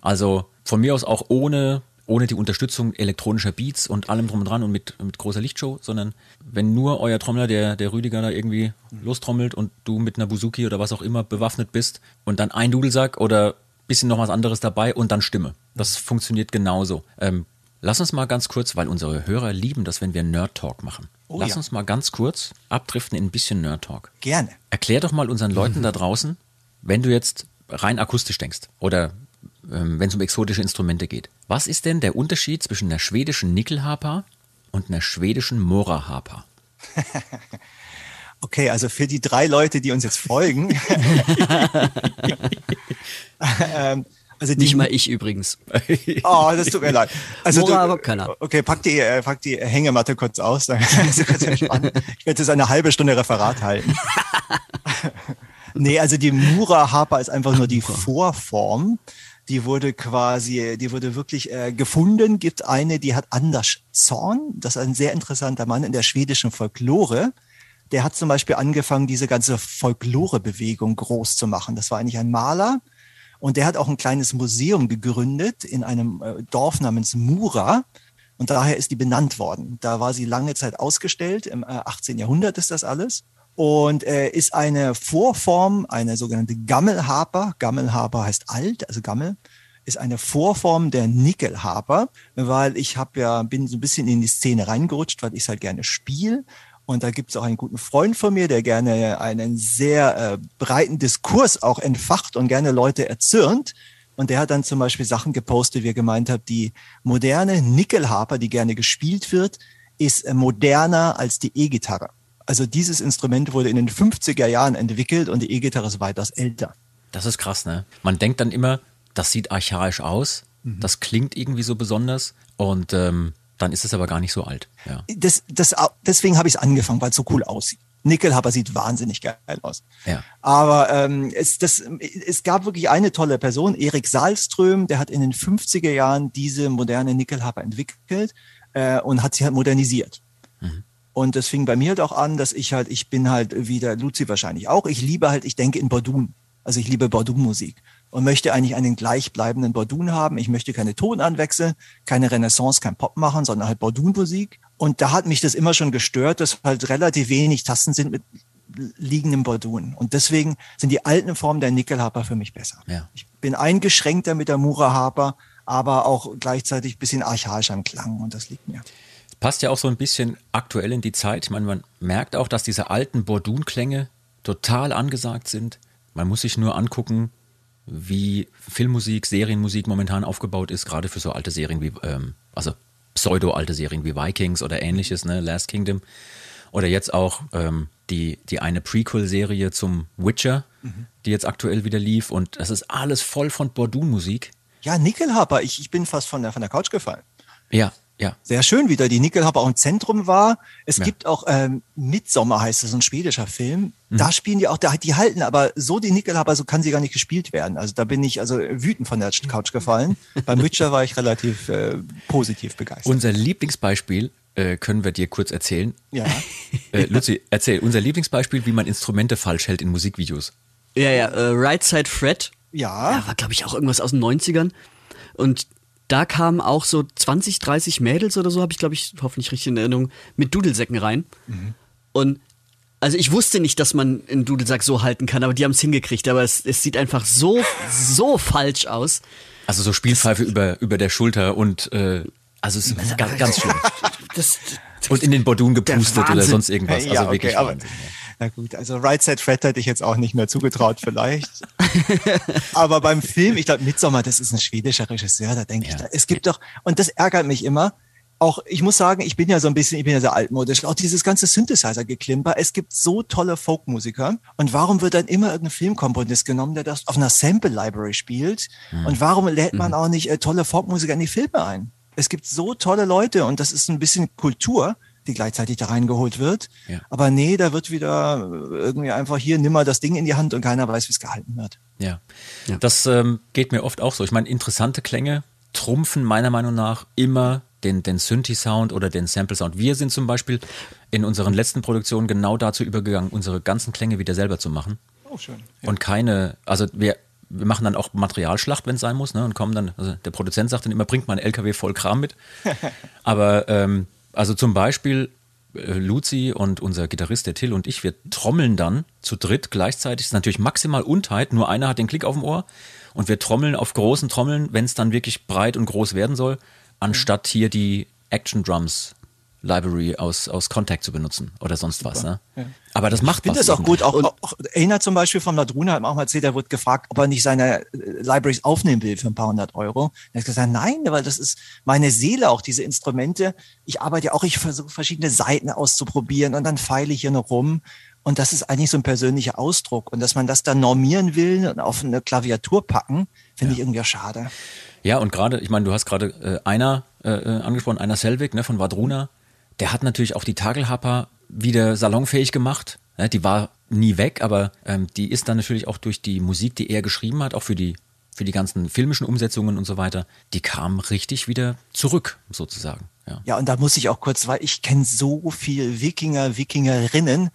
Also von mir aus auch ohne, ohne die Unterstützung elektronischer Beats und allem drum und dran und mit, mit großer Lichtshow, sondern wenn nur euer Trommler, der, der Rüdiger da irgendwie lostrommelt und du mit einer Buzuki oder was auch immer bewaffnet bist und dann ein Dudelsack oder bisschen noch was anderes dabei und dann Stimme. Das funktioniert genauso. Ähm, lass uns mal ganz kurz, weil unsere Hörer lieben das, wenn wir Nerd Talk machen. Oh, lass ja. uns mal ganz kurz abdriften in ein bisschen Nerd Talk. Gerne. Erklär doch mal unseren Leuten mhm. da draußen, wenn du jetzt rein akustisch denkst oder wenn es um exotische Instrumente geht, was ist denn der Unterschied zwischen einer schwedischen Nickelharpa und einer schwedischen Mora-Harpa? Okay, also für die drei Leute, die uns jetzt folgen. ähm, also die, Nicht mal ich übrigens. Oh, das tut mir leid. Also Mora, du, aber keiner. Okay, pack die, äh, pack die Hängematte kurz aus. Dann ist kurz entspannen. Ich werde jetzt eine halbe Stunde Referat halten. nee, also die Mura Harper ist einfach nur die Vorform. Die wurde quasi, die wurde wirklich äh, gefunden. Gibt eine, die hat Anders Zorn. Das ist ein sehr interessanter Mann in der schwedischen Folklore der hat zum Beispiel angefangen, diese ganze Folklore-Bewegung groß zu machen. Das war eigentlich ein Maler und der hat auch ein kleines Museum gegründet in einem äh, Dorf namens Mura. Und daher ist die benannt worden. Da war sie lange Zeit ausgestellt. Im 18. Äh, Jahrhundert ist das alles. Und äh, ist eine Vorform, eine sogenannte Gammelharper. Gammelharper heißt alt, also Gammel ist eine Vorform der Nickelharper, weil ich habe ja bin so ein bisschen in die Szene reingerutscht, weil ich halt gerne spiele und da gibt es auch einen guten Freund von mir, der gerne einen sehr äh, breiten Diskurs auch entfacht und gerne Leute erzürnt. Und der hat dann zum Beispiel Sachen gepostet, wie er gemeint hat, die moderne Nickelharper, die gerne gespielt wird, ist äh, moderner als die E-Gitarre. Also dieses Instrument wurde in den 50er Jahren entwickelt und die E-Gitarre ist weitaus älter. Das ist krass, ne? Man denkt dann immer, das sieht archaisch aus, mhm. das klingt irgendwie so besonders und ähm, dann ist es aber gar nicht so alt. Ja. Das, das, deswegen habe ich es angefangen, weil es so cool aussieht. Nickelhaber sieht wahnsinnig geil aus. Ja. Aber ähm, es, das, es gab wirklich eine tolle Person, Erik Salström, der hat in den 50er Jahren diese moderne Nickelhaber entwickelt äh, und hat sie halt modernisiert. Und das fing bei mir halt auch an, dass ich halt, ich bin halt wieder Luzi wahrscheinlich auch. Ich liebe halt, ich denke in Bordun. Also ich liebe Bordun-Musik und möchte eigentlich einen gleichbleibenden Bordun haben. Ich möchte keine Tonanwechsel, keine Renaissance, kein Pop machen, sondern halt Bordun-Musik. Und da hat mich das immer schon gestört, dass halt relativ wenig Tasten sind mit liegendem Bordun. Und deswegen sind die alten Formen der Nickelharper für mich besser. Ja. Ich bin eingeschränkter mit der Mura-Harper, aber auch gleichzeitig ein bisschen archaischer im Klang und das liegt mir. Passt ja auch so ein bisschen aktuell in die Zeit. Ich meine, man merkt auch, dass diese alten Bordun-Klänge total angesagt sind. Man muss sich nur angucken, wie Filmmusik, Serienmusik momentan aufgebaut ist, gerade für so alte Serien wie, ähm, also pseudo-alte Serien wie Vikings oder ähnliches, ne, Last Kingdom. Oder jetzt auch ähm, die, die eine Prequel-Serie zum Witcher, mhm. die jetzt aktuell wieder lief. Und das ist alles voll von Bordun-Musik. Ja, Nickelharper, ich, ich bin fast von der, von der Couch gefallen. Ja, ja. Sehr schön wieder. Die Nickelharper auch im Zentrum war. Es ja. gibt auch ähm, Midsommer heißt es, ein schwedischer Film. Mhm. Da spielen die auch, da die halten, aber so die Nickelharper, so kann sie gar nicht gespielt werden. Also da bin ich also wütend von der Couch gefallen. Beim Witcher war ich relativ äh, positiv begeistert. Unser Lieblingsbeispiel äh, können wir dir kurz erzählen. Ja. äh, Luzi, erzähl unser Lieblingsbeispiel, wie man Instrumente falsch hält in Musikvideos. Ja, ja, äh, Right Side Fred. Ja. ja war, glaube ich, auch irgendwas aus den 90ern. Und da kamen auch so 20, 30 Mädels oder so, habe ich, glaube ich, hoffentlich richtig in Erinnerung, mit Dudelsäcken rein. Mhm. Und also ich wusste nicht, dass man einen Dudelsack so halten kann, aber die haben es hingekriegt. Aber es, es sieht einfach so, so falsch aus. Also so Spielpfeife über, über der Schulter und äh, also es ist ganz, ganz schlimm. Das, das, und in den Bordun gepustet oder sonst irgendwas. Also ja, okay, wirklich aber, Wahnsinn, ja. Na gut, also Right Side Fred hätte ich jetzt auch nicht mehr zugetraut vielleicht. Aber beim Film, ich glaube, Midsommar, das ist ein schwedischer Regisseur, da denke ja. ich, da, es gibt doch, und das ärgert mich immer, auch, ich muss sagen, ich bin ja so ein bisschen, ich bin ja sehr altmodisch, auch dieses ganze Synthesizer-Geklimper. Es gibt so tolle Folkmusiker. Und warum wird dann immer irgendein Filmkomponist genommen, der das auf einer Sample-Library spielt? Mhm. Und warum lädt man mhm. auch nicht äh, tolle Folkmusiker in die Filme ein? Es gibt so tolle Leute und das ist ein bisschen Kultur die gleichzeitig da reingeholt wird. Ja. Aber nee, da wird wieder irgendwie einfach hier, nimm mal das Ding in die Hand und keiner weiß, wie es gehalten wird. Ja, ja. das ähm, geht mir oft auch so. Ich meine, interessante Klänge trumpfen meiner Meinung nach immer den, den Synthi-Sound oder den Sample-Sound. Wir sind zum Beispiel in unseren letzten Produktionen genau dazu übergegangen, unsere ganzen Klänge wieder selber zu machen. Oh, schön. Ja. Und keine, also wir, wir machen dann auch Materialschlacht, wenn es sein muss, ne, und kommen dann, also der Produzent sagt dann immer, bringt mal einen LKW voll Kram mit. Aber ähm, also zum Beispiel äh, Luzi und unser Gitarrist, der Till und ich, wir trommeln dann zu dritt gleichzeitig. Das ist natürlich maximal Untheit, nur einer hat den Klick auf dem Ohr. Und wir trommeln auf großen Trommeln, wenn es dann wirklich breit und groß werden soll, anstatt hier die Action Drums Library aus, aus Contact zu benutzen oder sonst was. Ne? Ja. Aber das macht ich finde das auch gut. Auch, auch Einer zum Beispiel vom Ladruna hat mir auch mal erzählt, er wird gefragt, ob er nicht seine äh, Libraries aufnehmen will für ein paar hundert Euro. Er hat gesagt, nein, weil das ist meine Seele, auch diese Instrumente. Ich arbeite ja auch, ich versuche verschiedene Seiten auszuprobieren und dann feile ich hier noch rum. Und das ist eigentlich so ein persönlicher Ausdruck. Und dass man das dann normieren will und auf eine Klaviatur packen, finde ja. ich irgendwie schade. Ja, und gerade, ich meine, du hast gerade äh, einer äh, äh, angesprochen, einer Selvig ne, von Vadruna der hat natürlich auch die Tagelhapper wieder salonfähig gemacht. Die war nie weg, aber ähm, die ist dann natürlich auch durch die Musik, die er geschrieben hat, auch für die für die ganzen filmischen Umsetzungen und so weiter, die kam richtig wieder zurück, sozusagen. Ja, ja und da muss ich auch kurz, weil ich kenne so viel Wikinger, Wikingerinnen,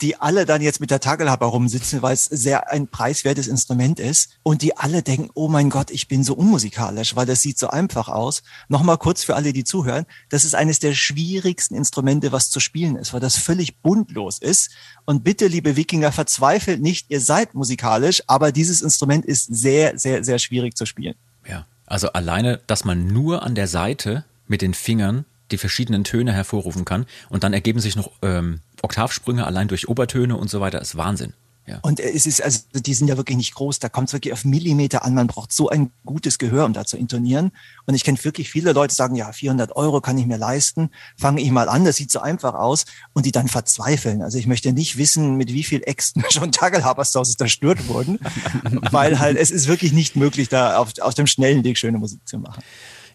die alle dann jetzt mit der Tagelhaber rumsitzen, weil es sehr ein preiswertes Instrument ist und die alle denken, oh mein Gott, ich bin so unmusikalisch, weil das sieht so einfach aus. Nochmal kurz für alle, die zuhören, das ist eines der schwierigsten Instrumente, was zu spielen ist, weil das völlig buntlos ist. Und bitte, liebe Wikinger, verzweifelt nicht, ihr seid musikalisch, aber dieses Instrument ist sehr, sehr, sehr schwierig zu spielen. Ja, also alleine, dass man nur an der Seite mit den Fingern die verschiedenen Töne hervorrufen kann und dann ergeben sich noch ähm, Oktavsprünge allein durch Obertöne und so weiter, ist Wahnsinn. Ja. Und es ist, also die sind ja wirklich nicht groß, da kommt es wirklich auf Millimeter an. Man braucht so ein gutes Gehör, um da zu intonieren. Und ich kenne wirklich viele Leute, die sagen, ja, 400 Euro kann ich mir leisten, fange ich mal an, das sieht so einfach aus. Und die dann verzweifeln. Also ich möchte nicht wissen, mit wie viel Äxten schon Tagelhabershauses zerstört wurden, weil halt es ist wirklich nicht möglich, da auf, auf dem schnellen Weg schöne Musik zu machen.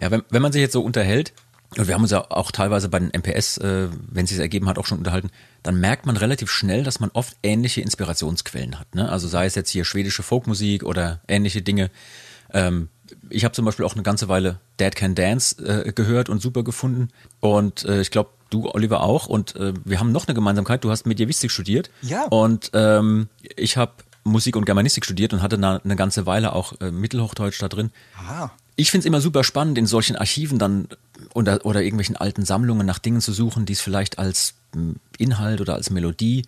Ja, wenn, wenn man sich jetzt so unterhält, und wir haben uns ja auch teilweise bei den MPS, äh, wenn es sich ergeben hat, auch schon unterhalten, dann merkt man relativ schnell, dass man oft ähnliche Inspirationsquellen hat. Ne? Also sei es jetzt hier schwedische Folkmusik oder ähnliche Dinge. Ähm, ich habe zum Beispiel auch eine ganze Weile Dad Can Dance äh, gehört und super gefunden. Und äh, ich glaube, du, Oliver, auch. Und äh, wir haben noch eine Gemeinsamkeit. Du hast Medievistik studiert. Ja. Und ähm, ich habe Musik und Germanistik studiert und hatte eine, eine ganze Weile auch äh, Mittelhochdeutsch da drin. Aha ich finde es immer super spannend, in solchen Archiven dann oder, oder irgendwelchen alten Sammlungen nach Dingen zu suchen, die es vielleicht als hm, Inhalt oder als Melodie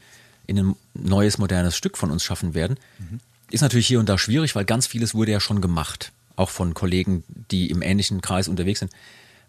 in ein neues, modernes Stück von uns schaffen werden. Mhm. Ist natürlich hier und da schwierig, weil ganz vieles wurde ja schon gemacht, auch von Kollegen, die im ähnlichen Kreis unterwegs sind.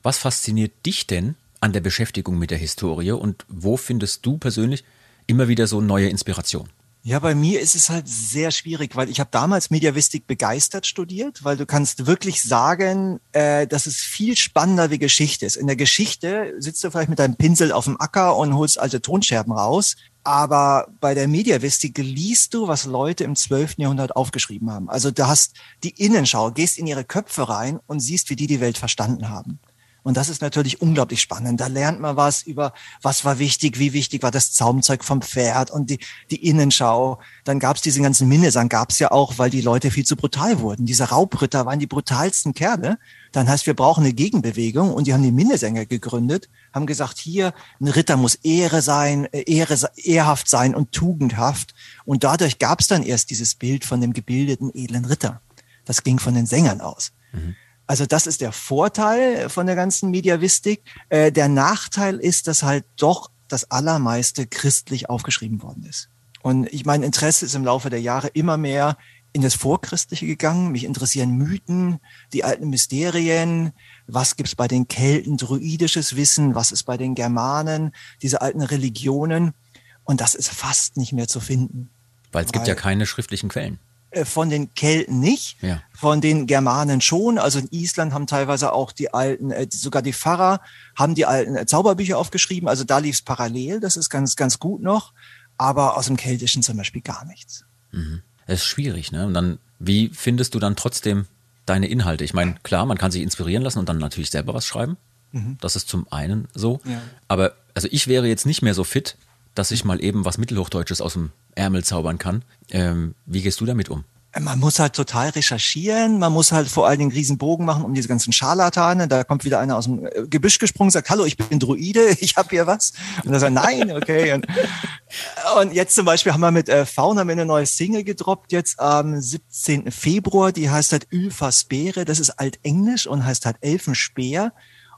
Was fasziniert dich denn an der Beschäftigung mit der Historie und wo findest du persönlich immer wieder so neue Inspiration? Ja, bei mir ist es halt sehr schwierig, weil ich habe damals Mediavistik begeistert studiert, weil du kannst wirklich sagen, äh, dass es viel spannender wie Geschichte ist. In der Geschichte sitzt du vielleicht mit deinem Pinsel auf dem Acker und holst alte Tonscherben raus. Aber bei der Mediavistik liest du, was Leute im 12. Jahrhundert aufgeschrieben haben. Also du hast die Innenschau, gehst in ihre Köpfe rein und siehst, wie die die Welt verstanden haben. Und das ist natürlich unglaublich spannend. Da lernt man was über, was war wichtig, wie wichtig war das Zaumzeug vom Pferd und die, die Innenschau. Dann gab es diese ganzen Minnesang, gab es ja auch, weil die Leute viel zu brutal wurden. Diese Raubritter waren die brutalsten Kerle. Dann heißt, wir brauchen eine Gegenbewegung und die haben die Minnesänger gegründet, haben gesagt, hier, ein Ritter muss Ehre sein, äh, Ehre, ehrhaft sein und tugendhaft. Und dadurch gab es dann erst dieses Bild von dem gebildeten, edlen Ritter. Das ging von den Sängern aus. Mhm. Also das ist der Vorteil von der ganzen Mediavistik. Äh, der Nachteil ist, dass halt doch das allermeiste christlich aufgeschrieben worden ist. Und ich mein Interesse ist im Laufe der Jahre immer mehr in das Vorchristliche gegangen. Mich interessieren Mythen, die alten Mysterien. Was gibt's bei den Kelten, druidisches Wissen? Was ist bei den Germanen, diese alten Religionen? Und das ist fast nicht mehr zu finden. Weil es gibt ja keine schriftlichen Quellen. Äh, von den Kelten nicht, ja. von den Germanen schon. Also in Island haben teilweise auch die alten, äh, sogar die Pfarrer haben die alten äh, Zauberbücher aufgeschrieben. Also da lief es parallel, das ist ganz, ganz gut noch. Aber aus dem Keltischen zum Beispiel gar nichts. Mhm. Das ist schwierig, ne? Und dann, wie findest du dann trotzdem deine Inhalte? Ich meine, klar, man kann sich inspirieren lassen und dann natürlich selber was schreiben. Mhm. Das ist zum einen so. Ja. Aber also ich wäre jetzt nicht mehr so fit, dass ich mal eben was Mittelhochdeutsches aus dem Ärmel zaubern kann. Ähm, wie gehst du damit um? Man muss halt total recherchieren, man muss halt vor allen Dingen Riesenbogen machen um diese ganzen Scharlatane. Da kommt wieder einer aus dem äh, Gebüsch gesprungen, sagt, hallo, ich bin Druide, ich habe hier was. Und dann sagt, nein, okay. Und, und, jetzt zum Beispiel haben wir mit äh, Faun haben wir eine neue Single gedroppt, jetzt am 17. Februar, die heißt halt Ylfas Beere, das ist altenglisch und heißt halt Elfenspeer.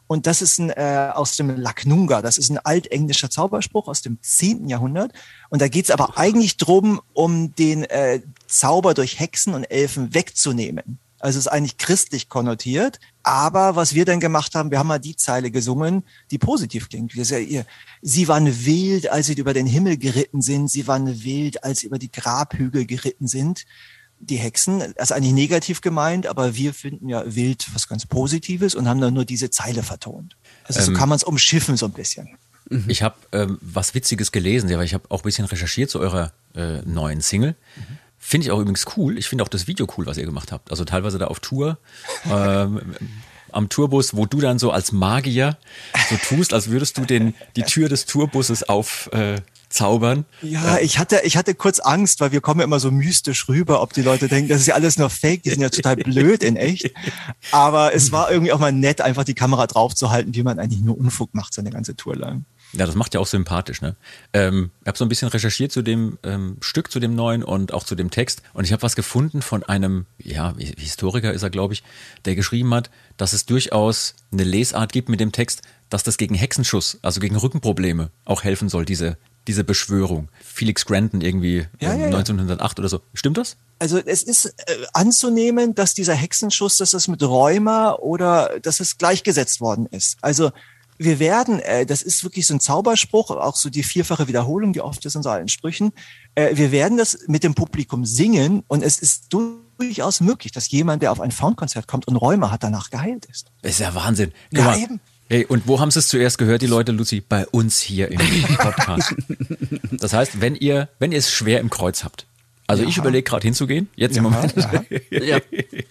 Und das ist ein, äh, aus dem Laknunga. Das ist ein altenglischer Zauberspruch aus dem 10. Jahrhundert. Und da geht's aber eigentlich drum, um den äh, Zauber durch Hexen und Elfen wegzunehmen. Also es ist eigentlich christlich konnotiert. Aber was wir dann gemacht haben, wir haben mal die Zeile gesungen, die positiv klingt. Sie waren wild, als sie über den Himmel geritten sind. Sie waren wild, als sie über die Grabhügel geritten sind. Die Hexen, das ist eigentlich negativ gemeint, aber wir finden ja wild was ganz Positives und haben dann nur diese Zeile vertont. Also so Ähm, kann man es umschiffen so ein bisschen. Ich habe ähm, was Witziges gelesen, aber ich habe auch ein bisschen recherchiert zu eurer äh, neuen Single. Finde ich auch übrigens cool. Ich finde auch das Video cool, was ihr gemacht habt. Also teilweise da auf Tour, ähm, am Tourbus, wo du dann so als Magier so tust, als würdest du den, die Tür des Tourbusses aufzaubern. Äh, zaubern. Ja, ich hatte, ich hatte kurz Angst, weil wir kommen ja immer so mystisch rüber, ob die Leute denken, das ist ja alles nur Fake, die sind ja total blöd in echt. Aber es war irgendwie auch mal nett, einfach die Kamera draufzuhalten, wie man eigentlich nur Unfug macht, seine ganze Tour lang. Ja, das macht ja auch sympathisch. Ne? Ähm, ich habe so ein bisschen recherchiert zu dem ähm, Stück, zu dem neuen und auch zu dem Text. Und ich habe was gefunden von einem, ja, Historiker ist er, glaube ich, der geschrieben hat, dass es durchaus eine Lesart gibt mit dem Text, dass das gegen Hexenschuss, also gegen Rückenprobleme auch helfen soll, diese, diese Beschwörung. Felix Granton irgendwie Ja, ähm, ja, ja. 1908 oder so. Stimmt das? Also es ist äh, anzunehmen, dass dieser Hexenschuss, dass das mit Rheuma oder dass es gleichgesetzt worden ist. Also wir werden, äh, das ist wirklich so ein Zauberspruch, auch so die vierfache Wiederholung, die oft ist in so allen Sprüchen. Äh, wir werden das mit dem Publikum singen und es ist durchaus möglich, dass jemand, der auf ein Faunkonzert kommt und Rheuma hat, danach geheilt ist. Das ist ja Wahnsinn. Guck Ja, mal. eben. Hey, und wo haben sie es zuerst gehört, die Leute, Luzi? Bei uns hier im Podcast. Das heißt, wenn ihr, wenn ihr es schwer im Kreuz habt, also ich überlege gerade hinzugehen, jetzt im Moment. Ja.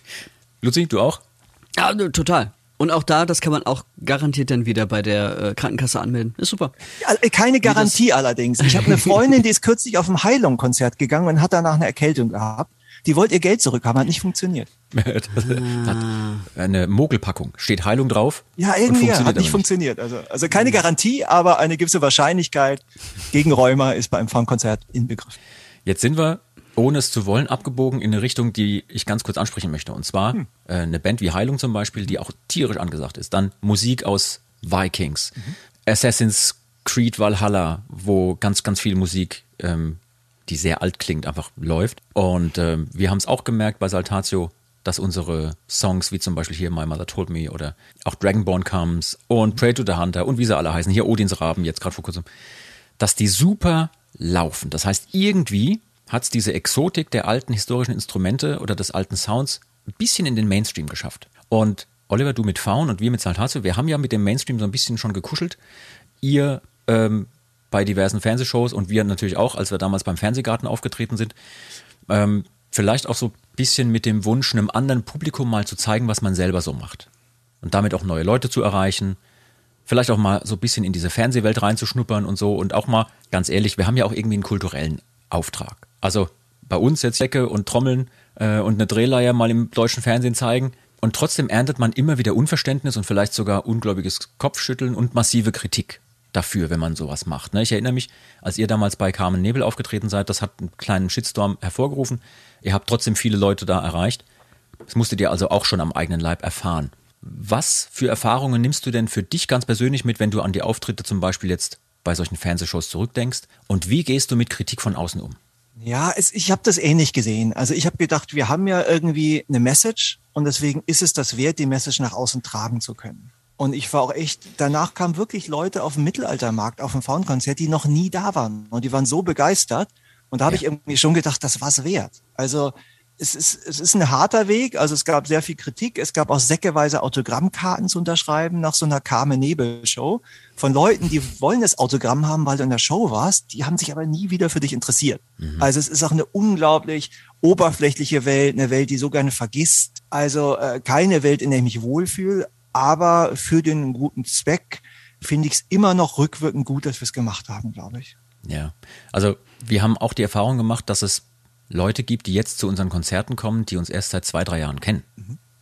Luzi, du auch? ja, total. Und auch da, das kann man auch garantiert dann wieder bei der äh, Krankenkasse anmelden. Ist super. Ja, äh, Keine Garantie allerdings. Ich habe eine Freundin, die ist kürzlich auf ein Heilung-Konzert gegangen und hat danach eine Erkältung gehabt. Die wollte ihr Geld zurückhaben, hat nicht funktioniert. Hat eine Mogelpackung. Steht Heilung drauf. Ja, irgendwie hat aber nicht funktioniert. Also, also keine Garantie, aber eine gewisse Wahrscheinlichkeit gegen Rheuma ist beim Funkkonzert inbegriffen. Jetzt sind wir, ohne es zu wollen, abgebogen in eine Richtung, die ich ganz kurz ansprechen möchte. Und zwar Hm. äh, eine Band wie Heilung zum Beispiel, die auch tierisch angesagt ist. Dann Musik aus Vikings, Mhm. Assassin's Creed Valhalla, wo ganz, ganz viel Musik, ähm, die sehr alt klingt, einfach läuft. Und ähm, wir haben es auch gemerkt bei Saltatio, dass unsere Songs, wie zum Beispiel hier My Mother Told Me oder auch Dragonborn Comes und Pray to the Hunter und wie sie alle heißen, hier Odins Raben, jetzt gerade vor kurzem, dass die super laufen. Das heißt, irgendwie hat es diese Exotik der alten historischen Instrumente oder des alten Sounds ein bisschen in den Mainstream geschafft. Und Oliver, du mit Faun und wir mit Saltatio, wir haben ja mit dem Mainstream so ein bisschen schon gekuschelt. Ihr ähm, bei diversen Fernsehshows und wir natürlich auch, als wir damals beim Fernsehgarten aufgetreten sind. Ähm, vielleicht auch so ein bisschen mit dem Wunsch, einem anderen Publikum mal zu zeigen, was man selber so macht. Und damit auch neue Leute zu erreichen. Vielleicht auch mal so ein bisschen in diese Fernsehwelt reinzuschnuppern und so. Und auch mal, ganz ehrlich, wir haben ja auch irgendwie einen kulturellen Auftrag. Also bei uns jetzt Decke und Trommeln äh, und eine Drehleier mal im deutschen Fernsehen zeigen. Und trotzdem erntet man immer wieder Unverständnis und vielleicht sogar ungläubiges Kopfschütteln und massive Kritik dafür, wenn man sowas macht. Ne? Ich erinnere mich, als ihr damals bei Carmen Nebel aufgetreten seid, das hat einen kleinen Shitstorm hervorgerufen. Ihr habt trotzdem viele Leute da erreicht. Das musstet ihr also auch schon am eigenen Leib erfahren. Was für Erfahrungen nimmst du denn für dich ganz persönlich mit, wenn du an die Auftritte zum Beispiel jetzt bei solchen Fernsehshows zurückdenkst? Und wie gehst du mit Kritik von außen um? Ja, es, ich habe das ähnlich gesehen. Also ich habe gedacht, wir haben ja irgendwie eine Message und deswegen ist es das wert, die Message nach außen tragen zu können. Und ich war auch echt, danach kamen wirklich Leute auf dem Mittelaltermarkt, auf dem Faunkonzert, die noch nie da waren. Und die waren so begeistert. Und da habe Ja. ich irgendwie schon gedacht, das war's wert. Also es ist, es ist ein harter Weg. Also es gab sehr viel Kritik. Es gab auch säckeweise Autogrammkarten zu unterschreiben nach so einer Carmen Nebel Show von Leuten, die wollen das Autogramm haben, weil du in der Show warst. Die haben sich aber nie wieder für dich interessiert. Also es ist auch eine unglaublich oberflächliche Welt, eine Welt, die so gerne vergisst. Also äh, keine Welt, in der ich mich wohlfühle. Aber für den guten Zweck finde ich es immer noch rückwirkend gut, dass wir es gemacht haben, glaube ich. Ja, also wir haben auch die Erfahrung gemacht, dass es Leute gibt, die jetzt zu unseren Konzerten kommen, die uns erst seit zwei, drei Jahren kennen.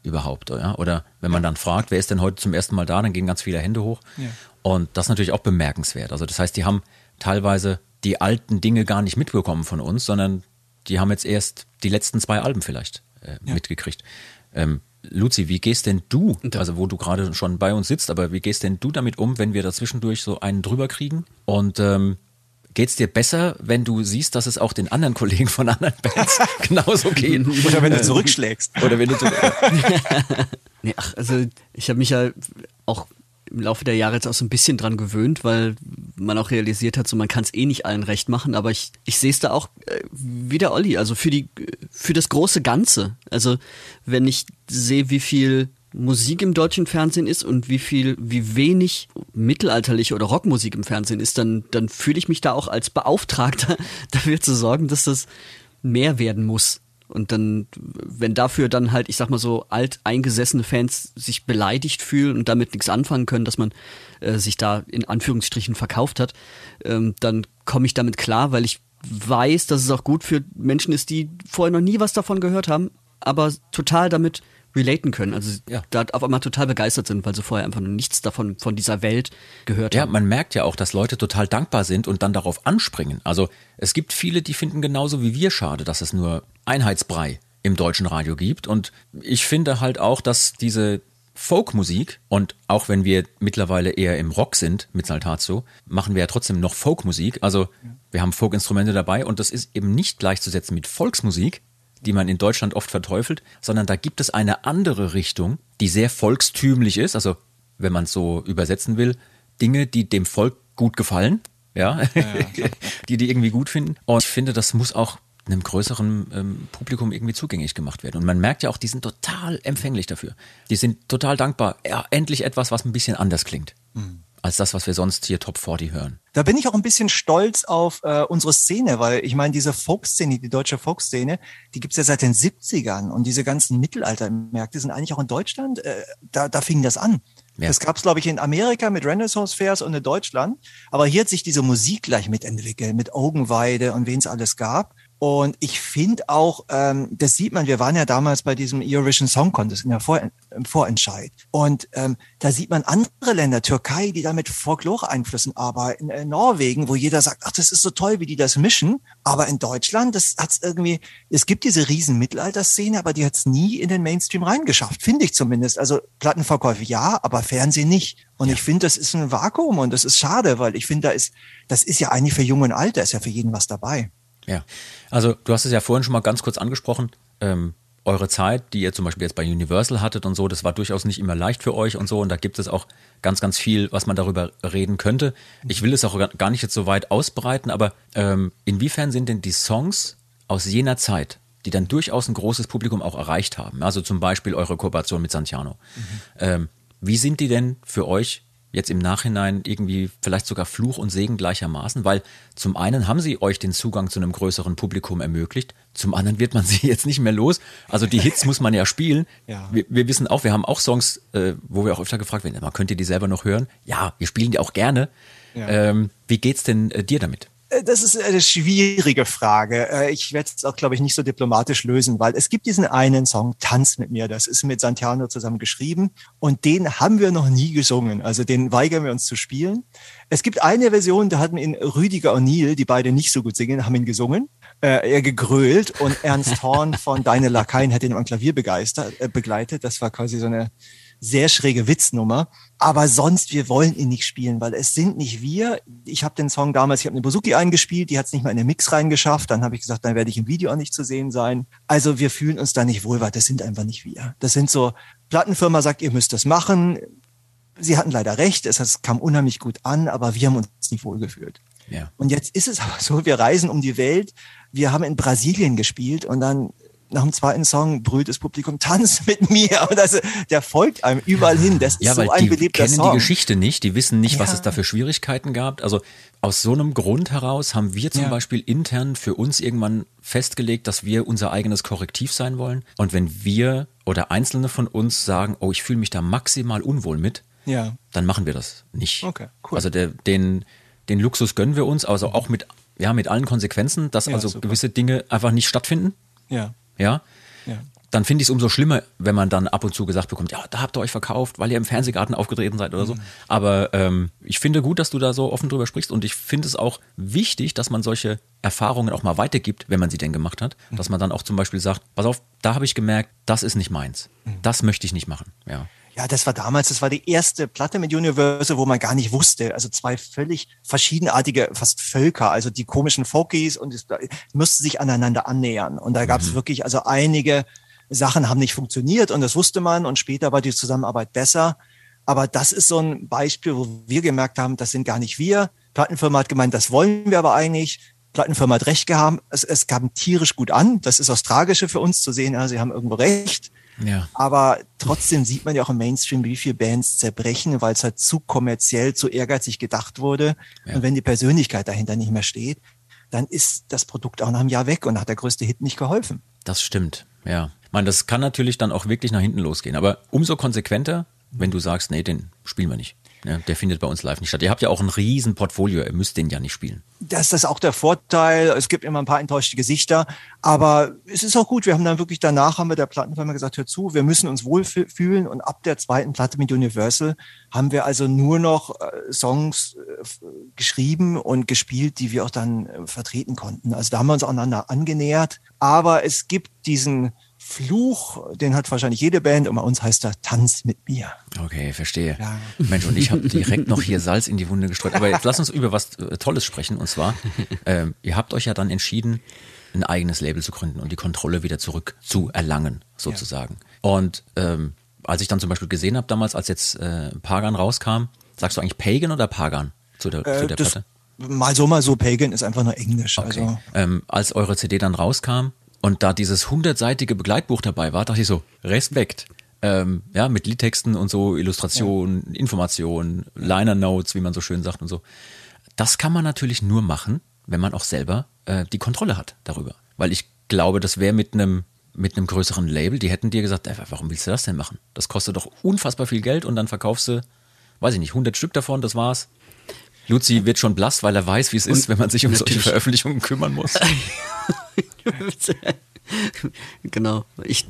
Überhaupt, ja? Oder wenn man dann fragt, wer ist denn heute zum ersten Mal da, dann gehen ganz viele Hände hoch. Ja. Und das ist natürlich auch bemerkenswert. Also das heißt, die haben teilweise die alten Dinge gar nicht mitbekommen von uns, sondern die haben jetzt erst die letzten zwei Alben vielleicht äh, mitgekriegt. Ähm, Luzi, wie gehst denn du, also wo du gerade schon bei uns sitzt, aber wie gehst denn du damit um, wenn wir da zwischendurch so einen drüber kriegen und ähm, geht's dir besser, wenn du siehst, dass es auch den anderen Kollegen von anderen Bands genauso geht? Oder wenn du zurückschlägst. Oder wenn du zurück Nee, ach, also ich habe mich ja auch im Laufe der Jahre jetzt auch so ein bisschen dran gewöhnt, weil man auch realisiert hat, so man kann es eh nicht allen recht machen, aber ich, ich sehe es da auch äh, wie der Olli, also für die für das große Ganze. Also wenn ich sehe, wie viel Musik im deutschen Fernsehen ist und wie viel, wie wenig mittelalterliche oder Rockmusik im Fernsehen ist, dann, dann fühle ich mich da auch als Beauftragter dafür zu sorgen, dass das mehr werden muss. Und dann, wenn dafür dann halt, ich sag mal so, alt eingesessene Fans sich beleidigt fühlen und damit nichts anfangen können, dass man äh, sich da in Anführungsstrichen verkauft hat, ähm, dann komme ich damit klar, weil ich weiß, dass es auch gut für Menschen ist, die vorher noch nie was davon gehört haben, aber total damit relaten können. Also Ja. da auf einmal total begeistert sind, weil sie vorher einfach noch nichts davon von dieser Welt gehört Ja, haben. man merkt ja auch, dass Leute total dankbar sind und dann darauf anspringen. Also es gibt viele, die finden genauso wie wir schade, dass es nur Einheitsbrei im deutschen Radio gibt. Und ich finde halt auch, dass diese Folkmusik und auch wenn wir mittlerweile eher im Rock sind mit Saltatio, machen wir ja trotzdem noch Folkmusik. Also wir haben Folkinstrumente dabei und das ist eben nicht gleichzusetzen mit Volksmusik, die man in Deutschland oft verteufelt, sondern da gibt es eine andere Richtung, die sehr volkstümlich ist. Also wenn man es so übersetzen will, Dinge, die dem Volk gut gefallen, ja, die die irgendwie gut finden. Und ich finde, das muss auch einem größeren ähm, Publikum irgendwie zugänglich gemacht werden. Und man merkt ja auch, die sind total empfänglich dafür. Die sind total dankbar. Ja, endlich etwas, was ein bisschen anders klingt. Als das, was wir sonst hier Top 40 hören. Da bin ich auch ein bisschen stolz auf äh, unsere Szene, weil ich meine, diese Folkszene, die deutsche Folkszene, die gibt's ja seit den 70ern und diese ganzen Mittelaltermärkte sind eigentlich auch in Deutschland, äh, da, da fing das an. Ja. Das gab's glaube ich, in Amerika mit Renaissance Fairs und in Deutschland. Aber hier hat sich diese Musik gleich mitentwickelt, mit Augenweide und wen es alles gab. Und ich finde auch, ähm, das sieht man, wir waren ja damals bei diesem Eurovision Song Contest in der Vor im Vorentscheid. Und ähm, da sieht man andere Länder, Türkei, die da mit Folklore-Einflüssen arbeiten, äh, Norwegen, wo jeder sagt, ach, das ist so toll, wie die das mischen. Aber in Deutschland, das hat's irgendwie, es gibt diese riesen Mittelalterszene, aber die hat's nie in den Mainstream reingeschafft, finde ich zumindest. Also Plattenverkäufe ja, aber Fernsehen nicht. Und ich finde, das ist ein Vakuum und das ist schade, weil ich finde, da ist, das ist ja eigentlich für Jung und Alt, da ist ja für jeden was dabei. Ja, also du hast es ja vorhin schon mal ganz kurz angesprochen. Ähm, eure Zeit, die ihr zum Beispiel jetzt bei Universal hattet und so, das war durchaus nicht immer leicht für euch und so. Und da gibt es auch ganz, ganz viel, was man darüber reden könnte. Ich will es auch gar- nicht jetzt so weit ausbreiten, aber ähm, inwiefern sind denn die Songs aus jener Zeit, die dann durchaus ein großes Publikum auch erreicht haben, also zum Beispiel eure Kooperation mit Santiano, ähm, wie sind die denn für euch jetzt im Nachhinein irgendwie vielleicht sogar Fluch und Segen gleichermaßen, weil zum einen haben sie euch den Zugang zu einem größeren Publikum ermöglicht, zum anderen wird man sie jetzt nicht mehr los. Also die Hits muss man ja spielen. Ja. Wir, wir wissen auch, wir haben auch Songs, äh, wo wir auch öfter gefragt werden, man könnt ihr die selber noch hören? Ja, wir spielen die auch gerne. Ja. Ähm, wie geht's denn äh, dir damit? Äh, Das ist eine schwierige Frage. Äh, Ich werde es auch, glaube ich, nicht so diplomatisch lösen, weil es gibt diesen einen Song, Tanz mit mir, das ist mit Santiano zusammen geschrieben und den haben wir noch nie gesungen. Also den weigern wir uns zu spielen. Es gibt eine Version, da hatten ihn Rüdiger Neil, die beide nicht so gut singen, haben ihn gesungen, äh, er gegrölt und Ernst Horn von Deine Lakaien hat ihn am Klavier begeistert, äh, begleitet. Das war quasi so eine sehr schräge Witznummer. Aber sonst, wir wollen ihn nicht spielen, weil es sind nicht wir. Ich habe den Song damals, ich habe eine Bouzouki eingespielt, die hat es nicht mal in den Mix reingeschafft. Dann habe ich gesagt, dann werde ich im Video auch nicht zu sehen sein. Also wir fühlen uns da nicht wohl, weil das sind einfach nicht wir. Das sind so, Plattenfirma sagt, ihr müsst das machen. Sie hatten leider recht, es kam unheimlich gut an, aber wir haben uns nicht wohlgefühlt. Ja. Und jetzt ist es aber so, wir reisen um die Welt. Wir haben in Brasilien gespielt und dann nach dem zweiten Song brüllt das Publikum, tanz mit mir. Und also, der folgt einem überall hin. Das ist Ja, so ein die beliebter kennen Song. die Geschichte nicht, die wissen nicht, was Ja. es da für Schwierigkeiten gab. Also aus so einem Grund heraus haben wir zum Ja. Beispiel intern für uns irgendwann festgelegt, dass wir unser eigenes Korrektiv sein wollen. Und wenn wir oder Einzelne von uns sagen, oh, ich fühle mich da maximal unwohl mit, Ja. dann machen wir das nicht. Okay, cool. Also der, den, den Luxus gönnen wir uns, also auch mit, ja, mit allen Konsequenzen, dass Ja, also super. gewisse Dinge einfach nicht stattfinden. Ja. Ja. Ja. Dann finde ich es umso schlimmer, wenn man dann ab und zu gesagt bekommt, ja, da habt ihr euch verkauft, weil ihr im Fernsehgarten aufgetreten seid Mhm. oder so. Aber ähm, ich finde gut, dass du da so offen drüber sprichst und ich finde es auch wichtig, dass man solche Erfahrungen auch mal weitergibt, wenn man sie denn gemacht hat. Dass man dann auch zum Beispiel sagt, pass auf, da habe ich gemerkt, das ist nicht meins. Das möchte ich nicht machen. Ja. Ja, das war damals, das war die erste Platte mit Universal, wo man gar nicht wusste. Also zwei völlig verschiedenartige, fast Völker, also die komischen Folkies und es mussten sich aneinander annähern. Und da gab es mhm. wirklich, also einige Sachen haben nicht funktioniert und das wusste man und später war die Zusammenarbeit besser. Aber das ist so ein Beispiel, wo wir gemerkt haben, das sind gar nicht wir. Plattenfirma hat gemeint, das wollen wir aber eigentlich. Plattenfirma hat recht gehabt. Es, es kam tierisch gut an. Das ist das Tragische für uns zu sehen. Ja, sie haben irgendwo recht. Ja. Aber trotzdem sieht man ja auch im Mainstream, wie viele Bands zerbrechen, weil es halt zu kommerziell, zu ehrgeizig gedacht wurde. Ja. Und wenn die Persönlichkeit dahinter nicht mehr steht, dann ist das Produkt auch nach einem Jahr weg und hat der größte Hit nicht geholfen. Das stimmt, ja. Man, das kann natürlich dann auch wirklich nach hinten losgehen. Aber umso konsequenter, wenn du sagst, nee, den spielen wir nicht. Ja, der findet bei uns live nicht statt. Ihr habt ja auch ein riesen Portfolio, ihr müsst den ja nicht spielen. Das ist auch der Vorteil. Es gibt immer ein paar enttäuschte Gesichter, aber es ist auch gut. Wir haben dann wirklich danach haben wir der Plattenfirma gesagt, hör zu, wir müssen uns wohlfühlen und ab der zweiten Platte mit Universal haben wir also nur noch äh, Songs äh, geschrieben und gespielt, die wir auch dann äh, vertreten konnten. Also da haben wir uns aneinander angenähert, aber es gibt diesen Fluch, den hat wahrscheinlich jede Band und bei uns heißt er Tanz mit mir. Okay, verstehe. Ja. Mensch, und ich habe direkt noch hier Salz in die Wunde gestreut. Aber jetzt lass uns über was äh, Tolles sprechen. Und zwar, ähm, ihr habt euch ja dann entschieden, ein eigenes Label zu gründen und die Kontrolle wieder zurück zu erlangen, sozusagen. Ja. Und ähm, als ich dann zum Beispiel gesehen habe, damals, als jetzt äh, Pagan rauskam, sagst du eigentlich Pagan oder Pagan zu der, äh, zu der Platte? Mal so, mal so, Pagan ist einfach nur Englisch. Okay. Also. Ähm, als eure CD dann rauskam, und da dieses hundertseitige Begleitbuch dabei war, dachte ich so, Respekt. Ähm, ja, mit Liedtexten und so, Illustrationen, ja. Informationen, Liner Notes, wie man so schön sagt und so. Das kann man natürlich nur machen, wenn man auch selber äh, die Kontrolle hat darüber. Weil ich glaube, das wäre mit einem mit einem größeren Label, die hätten dir gesagt, ey, warum willst du das denn machen? Das kostet doch unfassbar viel Geld und dann verkaufst du, weiß ich nicht, 100 Stück davon, das war's. Luzi wird schon blass, weil er weiß, wie es ist, wenn man sich um solche Veröffentlichungen kümmern muss. genau. Ich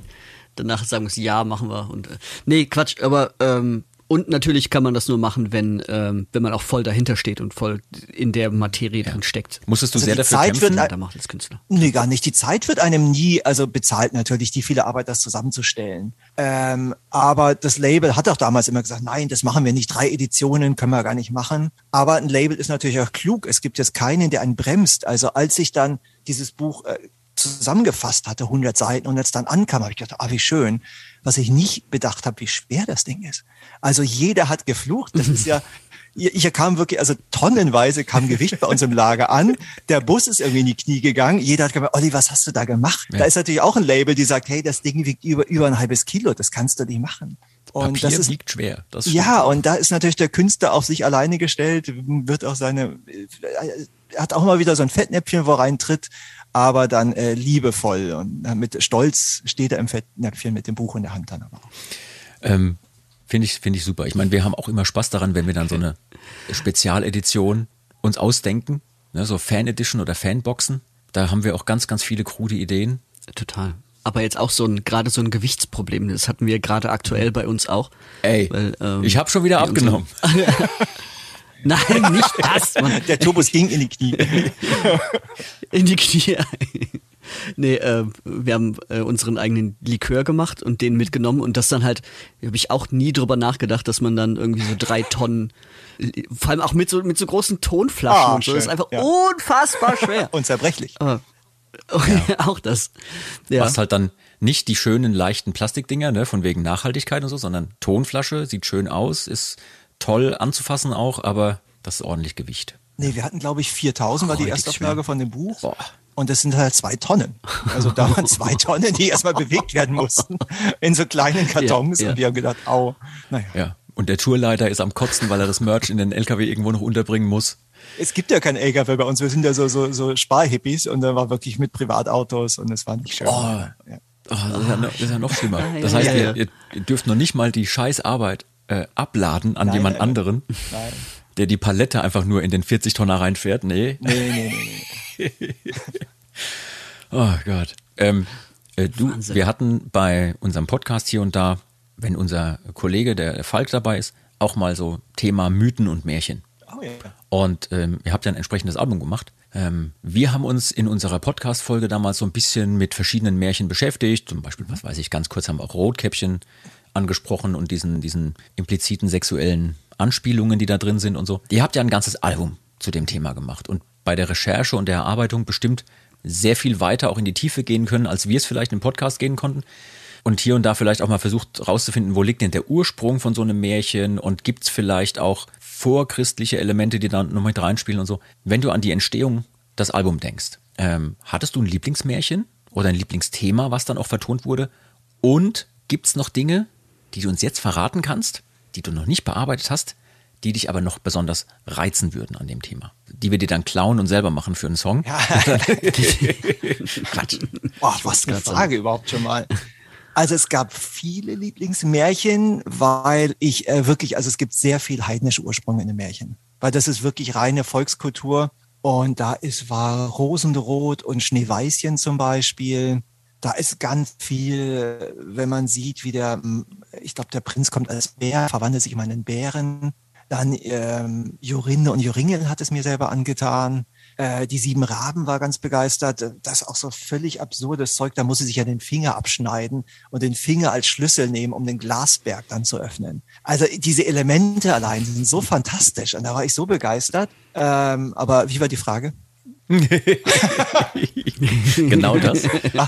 danach sagen muss, ja, machen wir. Und, äh, nee, Quatsch, aber ähm, und natürlich kann man das nur machen, wenn, ähm, wenn man auch voll dahinter steht und voll in der Materie ja. drin steckt. Musstest du also sehr dafür Zeit kämpfen? Wird, da macht als Künstler. Nee, gar nicht. Die Zeit wird einem nie, also bezahlt natürlich die viele Arbeit, das zusammenzustellen. Ähm, aber das Label hat auch damals immer gesagt, nein, das machen wir nicht. Drei Editionen können wir gar nicht machen. Aber ein Label ist natürlich auch klug. Es gibt jetzt keinen, der einen bremst. Also als ich dann dieses Buch äh, zusammengefasst hatte, 100 Seiten und jetzt dann ankam, habe ich gedacht, ah, wie schön. Was ich nicht bedacht habe, wie schwer das Ding ist. Also jeder hat geflucht. Das ist ja, ich kam wirklich, also tonnenweise kam Gewicht bei uns im Lager an. Der Bus ist irgendwie in die Knie gegangen. Jeder hat gesagt, Olli, was hast du da gemacht? Ja. Da ist natürlich auch ein Label, die sagt, hey, das Ding wiegt über, über ein halbes Kilo. Das kannst du nicht machen. Und Papier das ist, wiegt schwer. Das ja, und da ist natürlich der Künstler auf sich alleine gestellt, wird auch seine, er hat auch mal wieder so ein Fettnäpfchen, wo er reintritt aber dann äh, liebevoll und äh, mit Stolz steht er im Fettnäpfchen mit dem Buch in der Hand dann aber auch. Ähm, Finde ich, finde ich super. Ich meine, wir haben auch immer Spaß daran, wenn wir dann so eine Spezialedition uns ausdenken, ne, so Fan-Edition oder Fanboxen. Da haben wir auch ganz, ganz viele krude Ideen. Total. Aber jetzt auch so ein, gerade so ein Gewichtsproblem, das hatten wir gerade aktuell bei uns auch. Ey, weil, ähm, ich habe schon wieder abgenommen. Nein, nicht das. Mann. Der Turbus ging in die Knie. in die Knie. Nee, äh, wir haben äh, unseren eigenen Likör gemacht und den mitgenommen und das dann halt, habe ich auch nie drüber nachgedacht, dass man dann irgendwie so drei Tonnen, vor allem auch mit so, mit so großen Tonflaschen ah, und so, schön. das ist einfach ja. unfassbar schwer. und zerbrechlich. Aber, ja. auch das. Ja. Was halt dann nicht die schönen, leichten Plastikdinger, ne, von wegen Nachhaltigkeit und so, sondern Tonflasche, sieht schön aus, ist toll anzufassen auch, aber das ist ordentlich Gewicht. Nee, wir hatten, glaube ich, 4000 war die Erstauflage von dem Buch. Boah. Und das sind halt zwei Tonnen. Also da waren zwei Tonnen, die erstmal bewegt werden mussten in so kleinen Kartons. Ja, ja. Und wir haben gedacht, au, naja. Ja. Und der Tourleiter ist am Kotzen, weil er das Merch in den LKW irgendwo noch unterbringen muss. Es gibt ja keinen LKW bei uns. Wir sind ja so, so, so Sparhippies und dann war wirklich mit Privatautos und es war nicht schön. Oh. Ja. Oh, das, ist ja noch, das, ist ja noch, schlimmer. Das heißt, ihr, ihr dürft noch nicht mal die Scheißarbeit äh, abladen an nein, jemand nein, anderen, nein. der die Palette einfach nur in den 40 Tonner reinfährt. Nee. Nee, nee, nee. nee. oh Gott. Ähm, äh, du, wir hatten bei unserem Podcast hier und da, wenn unser Kollege, der Falk dabei ist, auch mal so Thema Mythen und Märchen. Oh, ja. Und ähm, ihr habt ja ein entsprechendes Album gemacht. Ähm, wir haben uns in unserer Podcast-Folge damals so ein bisschen mit verschiedenen Märchen beschäftigt. Zum Beispiel, was weiß ich, ganz kurz haben wir auch Rotkäppchen angesprochen und diesen, diesen impliziten sexuellen Anspielungen, die da drin sind und so. Ihr habt ja ein ganzes Album zu dem Thema gemacht und bei der Recherche und der Erarbeitung bestimmt sehr viel weiter auch in die Tiefe gehen können, als wir es vielleicht im Podcast gehen konnten. Und hier und da vielleicht auch mal versucht rauszufinden, wo liegt denn der Ursprung von so einem Märchen und gibt es vielleicht auch vorchristliche Elemente, die da noch mit reinspielen und so. Wenn du an die Entstehung des Albums denkst, ähm, hattest du ein Lieblingsmärchen oder ein Lieblingsthema, was dann auch vertont wurde? Und gibt es noch Dinge, die du uns jetzt verraten kannst, die du noch nicht bearbeitet hast, die dich aber noch besonders reizen würden an dem Thema. Die wir dir dann klauen und selber machen für einen Song. Ja. Quatsch. Boah, was eine Frage überhaupt schon mal. Also es gab viele Lieblingsmärchen, weil ich äh, wirklich, also es gibt sehr viel heidnische Ursprünge in den Märchen. Weil das ist wirklich reine Volkskultur. Und da ist war Rosenrot und Schneeweißchen zum Beispiel. Da ist ganz viel, wenn man sieht, wie der, ich glaube, der Prinz kommt als Bär, verwandelt sich immer in einen Bären. Dann ähm, Jorinde und Joringel hat es mir selber angetan. Äh, die sieben Raben war ganz begeistert. Das ist auch so völlig absurdes Zeug. Da muss sie sich ja den Finger abschneiden und den Finger als Schlüssel nehmen, um den Glasberg dann zu öffnen. Also diese Elemente allein sind so fantastisch und da war ich so begeistert. Ähm, aber wie war die Frage? genau das,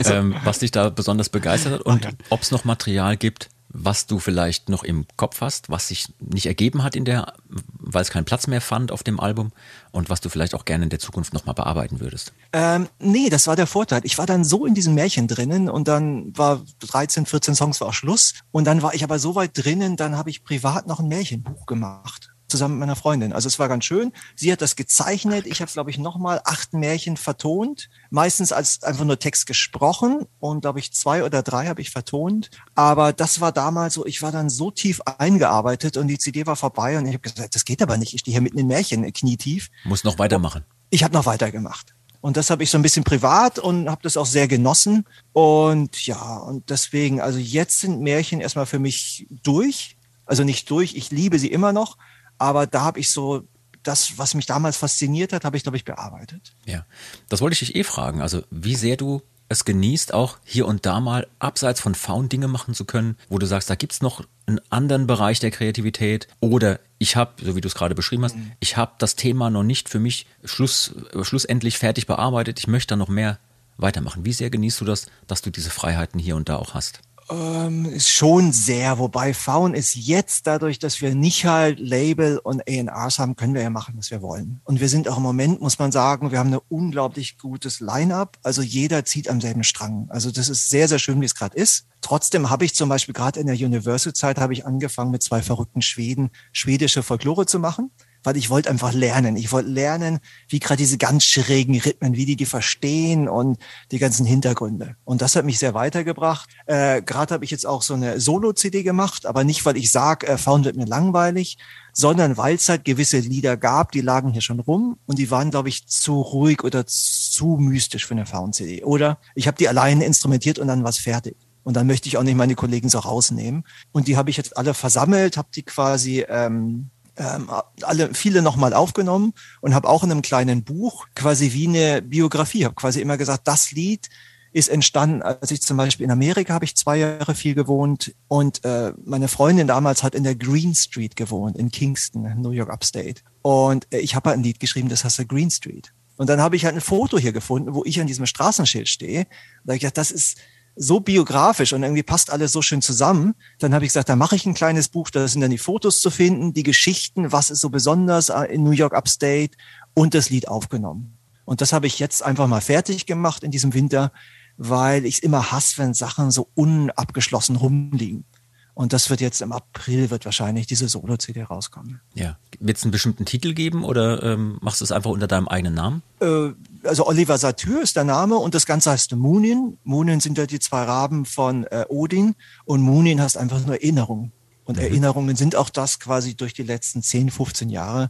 ähm, was dich da besonders begeistert hat und ob es noch Material gibt, was du vielleicht noch im Kopf hast, was sich nicht ergeben hat in der, weil es keinen Platz mehr fand auf dem Album und was du vielleicht auch gerne in der Zukunft nochmal bearbeiten würdest? Ähm, nee, das war der Vorteil. Ich war dann so in diesem Märchen drinnen und dann war 13, 14 Songs war auch Schluss und dann war ich aber so weit drinnen, dann habe ich privat noch ein Märchenbuch gemacht zusammen mit meiner Freundin. Also es war ganz schön. Sie hat das gezeichnet. Ich habe, glaube ich, nochmal acht Märchen vertont. Meistens als einfach nur Text gesprochen und, glaube ich, zwei oder drei habe ich vertont. Aber das war damals so, ich war dann so tief eingearbeitet und die CD war vorbei und ich habe gesagt, das geht aber nicht. Ich stehe hier mitten in Märchen, knietief. Muss noch weitermachen. Ich habe noch weitergemacht. Und das habe ich so ein bisschen privat und habe das auch sehr genossen. Und ja, und deswegen, also jetzt sind Märchen erstmal für mich durch. Also nicht durch, ich liebe sie immer noch, aber da habe ich so das, was mich damals fasziniert hat, habe ich, glaube ich, bearbeitet. Ja, das wollte ich dich eh fragen. Also wie sehr du es genießt, auch hier und da mal abseits von Faun Dinge machen zu können, wo du sagst, da gibt es noch einen anderen Bereich der Kreativität oder ich habe, so wie du es gerade beschrieben hast, mhm. ich habe das Thema noch nicht für mich schluss, schlussendlich fertig bearbeitet, ich möchte da noch mehr weitermachen. Wie sehr genießt du das, dass du diese Freiheiten hier und da auch hast? Ähm, ist schon sehr, wobei Faun ist jetzt dadurch, dass wir nicht halt Label und A&Rs haben, können wir ja machen, was wir wollen. Und wir sind auch im Moment, muss man sagen, wir haben eine unglaublich gutes Line-up. Also jeder zieht am selben Strang. Also das ist sehr, sehr schön, wie es gerade ist. Trotzdem habe ich zum Beispiel gerade in der Universal-Zeit habe ich angefangen mit zwei verrückten Schweden schwedische Folklore zu machen weil ich wollte einfach lernen. Ich wollte lernen, wie gerade diese ganz schrägen Rhythmen, wie die die verstehen und die ganzen Hintergründe. Und das hat mich sehr weitergebracht. Äh, gerade habe ich jetzt auch so eine Solo-CD gemacht, aber nicht, weil ich sage, äh, Found wird mir langweilig, sondern weil es halt gewisse Lieder gab, die lagen hier schon rum und die waren, glaube ich, zu ruhig oder zu mystisch für eine Found-CD. Oder ich habe die alleine instrumentiert und dann was fertig. Und dann möchte ich auch nicht meine Kollegen so rausnehmen. Und die habe ich jetzt alle versammelt, habe die quasi ähm, ähm, alle viele nochmal aufgenommen und habe auch in einem kleinen Buch quasi wie eine Biografie, habe quasi immer gesagt, das Lied ist entstanden, als ich zum Beispiel in Amerika habe ich zwei Jahre viel gewohnt und äh, meine Freundin damals hat in der Green Street gewohnt, in Kingston, New York Upstate. Und äh, ich habe halt ein Lied geschrieben, das heißt Green Street. Und dann habe ich halt ein Foto hier gefunden, wo ich an diesem Straßenschild stehe. Da habe ich gedacht, das ist so biografisch und irgendwie passt alles so schön zusammen. Dann habe ich gesagt, da mache ich ein kleines Buch, da sind dann die Fotos zu finden, die Geschichten, was ist so besonders äh, in New York Upstate und das Lied aufgenommen. Und das habe ich jetzt einfach mal fertig gemacht in diesem Winter, weil ich es immer hasse, wenn Sachen so unabgeschlossen rumliegen. Und das wird jetzt im April, wird wahrscheinlich diese Solo-CD rauskommen. Ja. Wird es einen bestimmten Titel geben oder ähm, machst du es einfach unter deinem eigenen Namen? Äh, also Oliver Satyr ist der Name und das Ganze heißt Munin. Munin sind ja die zwei Raben von äh, Odin und Munin heißt einfach nur Erinnerung. Und mhm. Erinnerungen sind auch das quasi durch die letzten 10, 15 Jahre,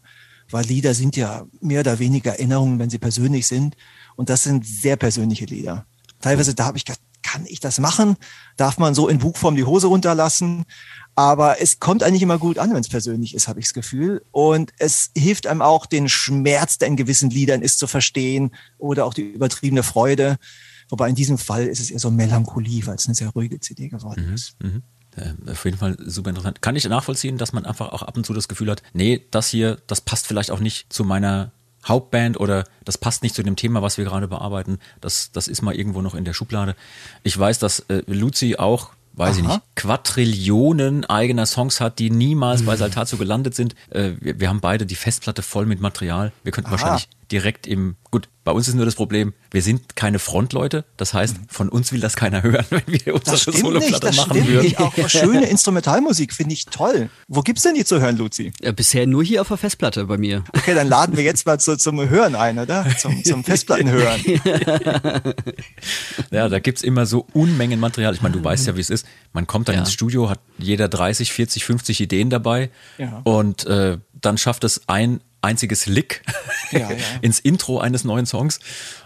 weil Lieder sind ja mehr oder weniger Erinnerungen, wenn sie persönlich sind. Und das sind sehr persönliche Lieder. Teilweise, da habe ich gedacht, kann ich das machen? Darf man so in Buchform die Hose runterlassen? Aber es kommt eigentlich immer gut an, wenn es persönlich ist, habe ich das Gefühl. Und es hilft einem auch, den Schmerz, der in gewissen Liedern ist, zu verstehen oder auch die übertriebene Freude. Wobei in diesem Fall ist es eher so Melancholie, weil es eine sehr ruhige CD geworden mhm, ist. Mhm. Äh, auf jeden Fall super interessant. Kann ich nachvollziehen, dass man einfach auch ab und zu das Gefühl hat, nee, das hier, das passt vielleicht auch nicht zu meiner Hauptband oder das passt nicht zu dem Thema, was wir gerade bearbeiten. Das, das ist mal irgendwo noch in der Schublade. Ich weiß, dass äh, Luzi auch weiß Aha. ich nicht, Quadrillionen eigener Songs hat, die niemals bei Saltazo gelandet sind. Äh, wir, wir, haben beide die Festplatte voll mit Material. Wir könnten Aha. wahrscheinlich direkt im, gut, bei uns ist nur das Problem, wir sind keine Frontleute. Das heißt, von uns will das keiner hören, wenn wir unsere Soloplatte machen stimmt würden. Nicht. Auch schöne Instrumentalmusik finde ich toll. Wo gibt's denn die zu hören, Luzi? Ja, bisher nur hier auf der Festplatte bei mir. Okay, dann laden wir jetzt mal zu, zum Hören ein, oder? Zum, zum Festplattenhören. ja, da gibt's immer so Unmengen Material. Ich meine, du weißt ja, wie es ist. Man kommt dann ja. ins Studio, hat jeder 30, 40, 50 Ideen dabei ja. und äh, dann schafft es ein einziges Lick ja, ja. ins Intro eines neuen Songs.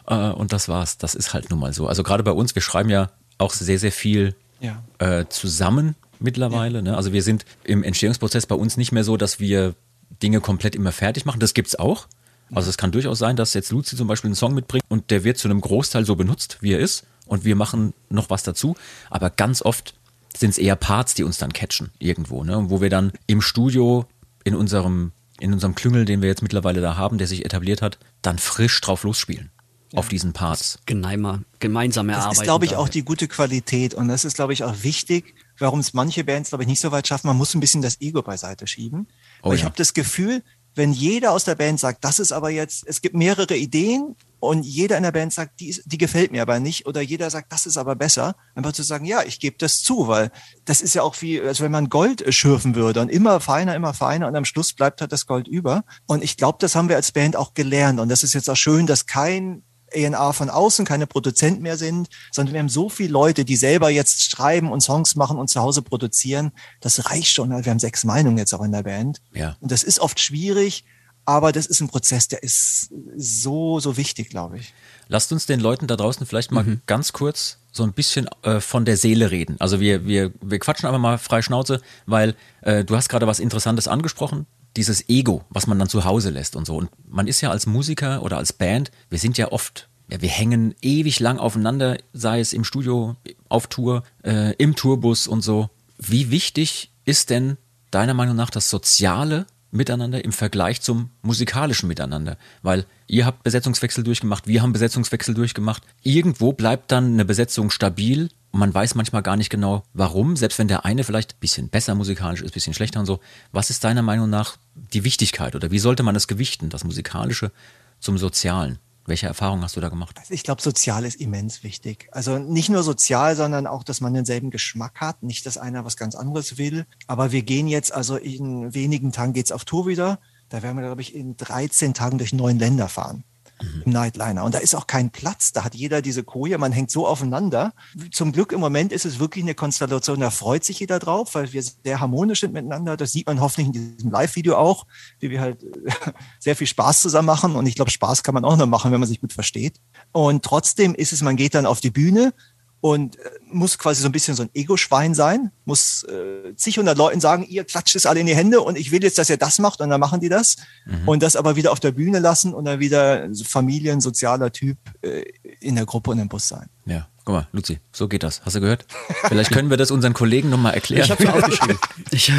Äh, und das war's. Das ist halt nun mal so. Also gerade bei uns, wir schreiben ja auch sehr, sehr viel ja. äh, zusammen mittlerweile. Ne? Also wir sind im Entstehungsprozess bei uns nicht mehr so, dass wir Dinge komplett immer fertig machen. Das gibt's auch. Also es kann durchaus sein, dass jetzt Luzi zum Beispiel einen Song mitbringt und der wird zu einem Großteil so benutzt, wie er ist. Und wir machen noch was dazu. Aber ganz oft sind es eher Parts, die uns dann catchen irgendwo, ne? wo wir dann im Studio in unserem in unserem Klüngel, den wir jetzt mittlerweile da haben, der sich etabliert hat, dann frisch drauf losspielen. Ja. Auf diesen Parts. Geneimer, gemeinsam erarbeiten. Das ist, glaube ich, auch die gute Qualität. Und das ist, glaube ich, auch wichtig, warum es manche Bands, glaube ich, nicht so weit schaffen. Man muss ein bisschen das Ego beiseite schieben. Oh, Weil ja. ich habe das Gefühl, wenn jeder aus der Band sagt, das ist aber jetzt, es gibt mehrere Ideen und jeder in der Band sagt, die, die gefällt mir aber nicht oder jeder sagt, das ist aber besser, einfach zu sagen, ja, ich gebe das zu, weil das ist ja auch wie, als wenn man Gold schürfen würde und immer feiner, immer feiner und am Schluss bleibt halt das Gold über. Und ich glaube, das haben wir als Band auch gelernt und das ist jetzt auch schön, dass kein A&R von außen keine Produzenten mehr sind, sondern wir haben so viele Leute, die selber jetzt schreiben und Songs machen und zu Hause produzieren. Das reicht schon. Wir haben sechs Meinungen jetzt auch in der Band. Ja. Und das ist oft schwierig, aber das ist ein Prozess, der ist so, so wichtig, glaube ich. Lasst uns den Leuten da draußen vielleicht mal mhm. ganz kurz so ein bisschen äh, von der Seele reden. Also wir, wir, wir quatschen einfach mal frei Schnauze, weil äh, du hast gerade was Interessantes angesprochen dieses Ego, was man dann zu Hause lässt und so. Und man ist ja als Musiker oder als Band, wir sind ja oft, ja, wir hängen ewig lang aufeinander, sei es im Studio, auf Tour, äh, im Tourbus und so. Wie wichtig ist denn deiner Meinung nach das soziale Miteinander im Vergleich zum musikalischen Miteinander? Weil ihr habt Besetzungswechsel durchgemacht, wir haben Besetzungswechsel durchgemacht. Irgendwo bleibt dann eine Besetzung stabil und man weiß manchmal gar nicht genau, warum, selbst wenn der eine vielleicht ein bisschen besser musikalisch ist, ein bisschen schlechter und so. Was ist deiner Meinung nach die Wichtigkeit oder wie sollte man es gewichten, das Musikalische zum Sozialen? Welche Erfahrungen hast du da gemacht? Also ich glaube, sozial ist immens wichtig. Also nicht nur sozial, sondern auch, dass man denselben Geschmack hat. Nicht, dass einer was ganz anderes will. Aber wir gehen jetzt, also in wenigen Tagen geht's auf Tour wieder. Da werden wir, glaube ich, in 13 Tagen durch neun Länder fahren mhm. im Nightliner. Und da ist auch kein Platz. Da hat jeder diese Koje. Man hängt so aufeinander. Zum Glück im Moment ist es wirklich eine Konstellation. Da freut sich jeder drauf, weil wir sehr harmonisch sind miteinander. Das sieht man hoffentlich in diesem Live-Video auch, wie wir halt sehr viel Spaß zusammen machen. Und ich glaube, Spaß kann man auch noch machen, wenn man sich gut versteht. Und trotzdem ist es, man geht dann auf die Bühne und äh, muss quasi so ein bisschen so ein Ego-Schwein sein, muss äh, zig hundert Leuten sagen, ihr klatscht es alle in die Hände und ich will jetzt, dass ihr das macht und dann machen die das mhm. und das aber wieder auf der Bühne lassen und dann wieder Familien, sozialer Typ äh, in der Gruppe und im Bus sein. Ja, guck mal, Luzi, so geht das. Hast du gehört? Vielleicht können wir das unseren Kollegen nochmal erklären. Ich habe es aufgeschrieben. ich,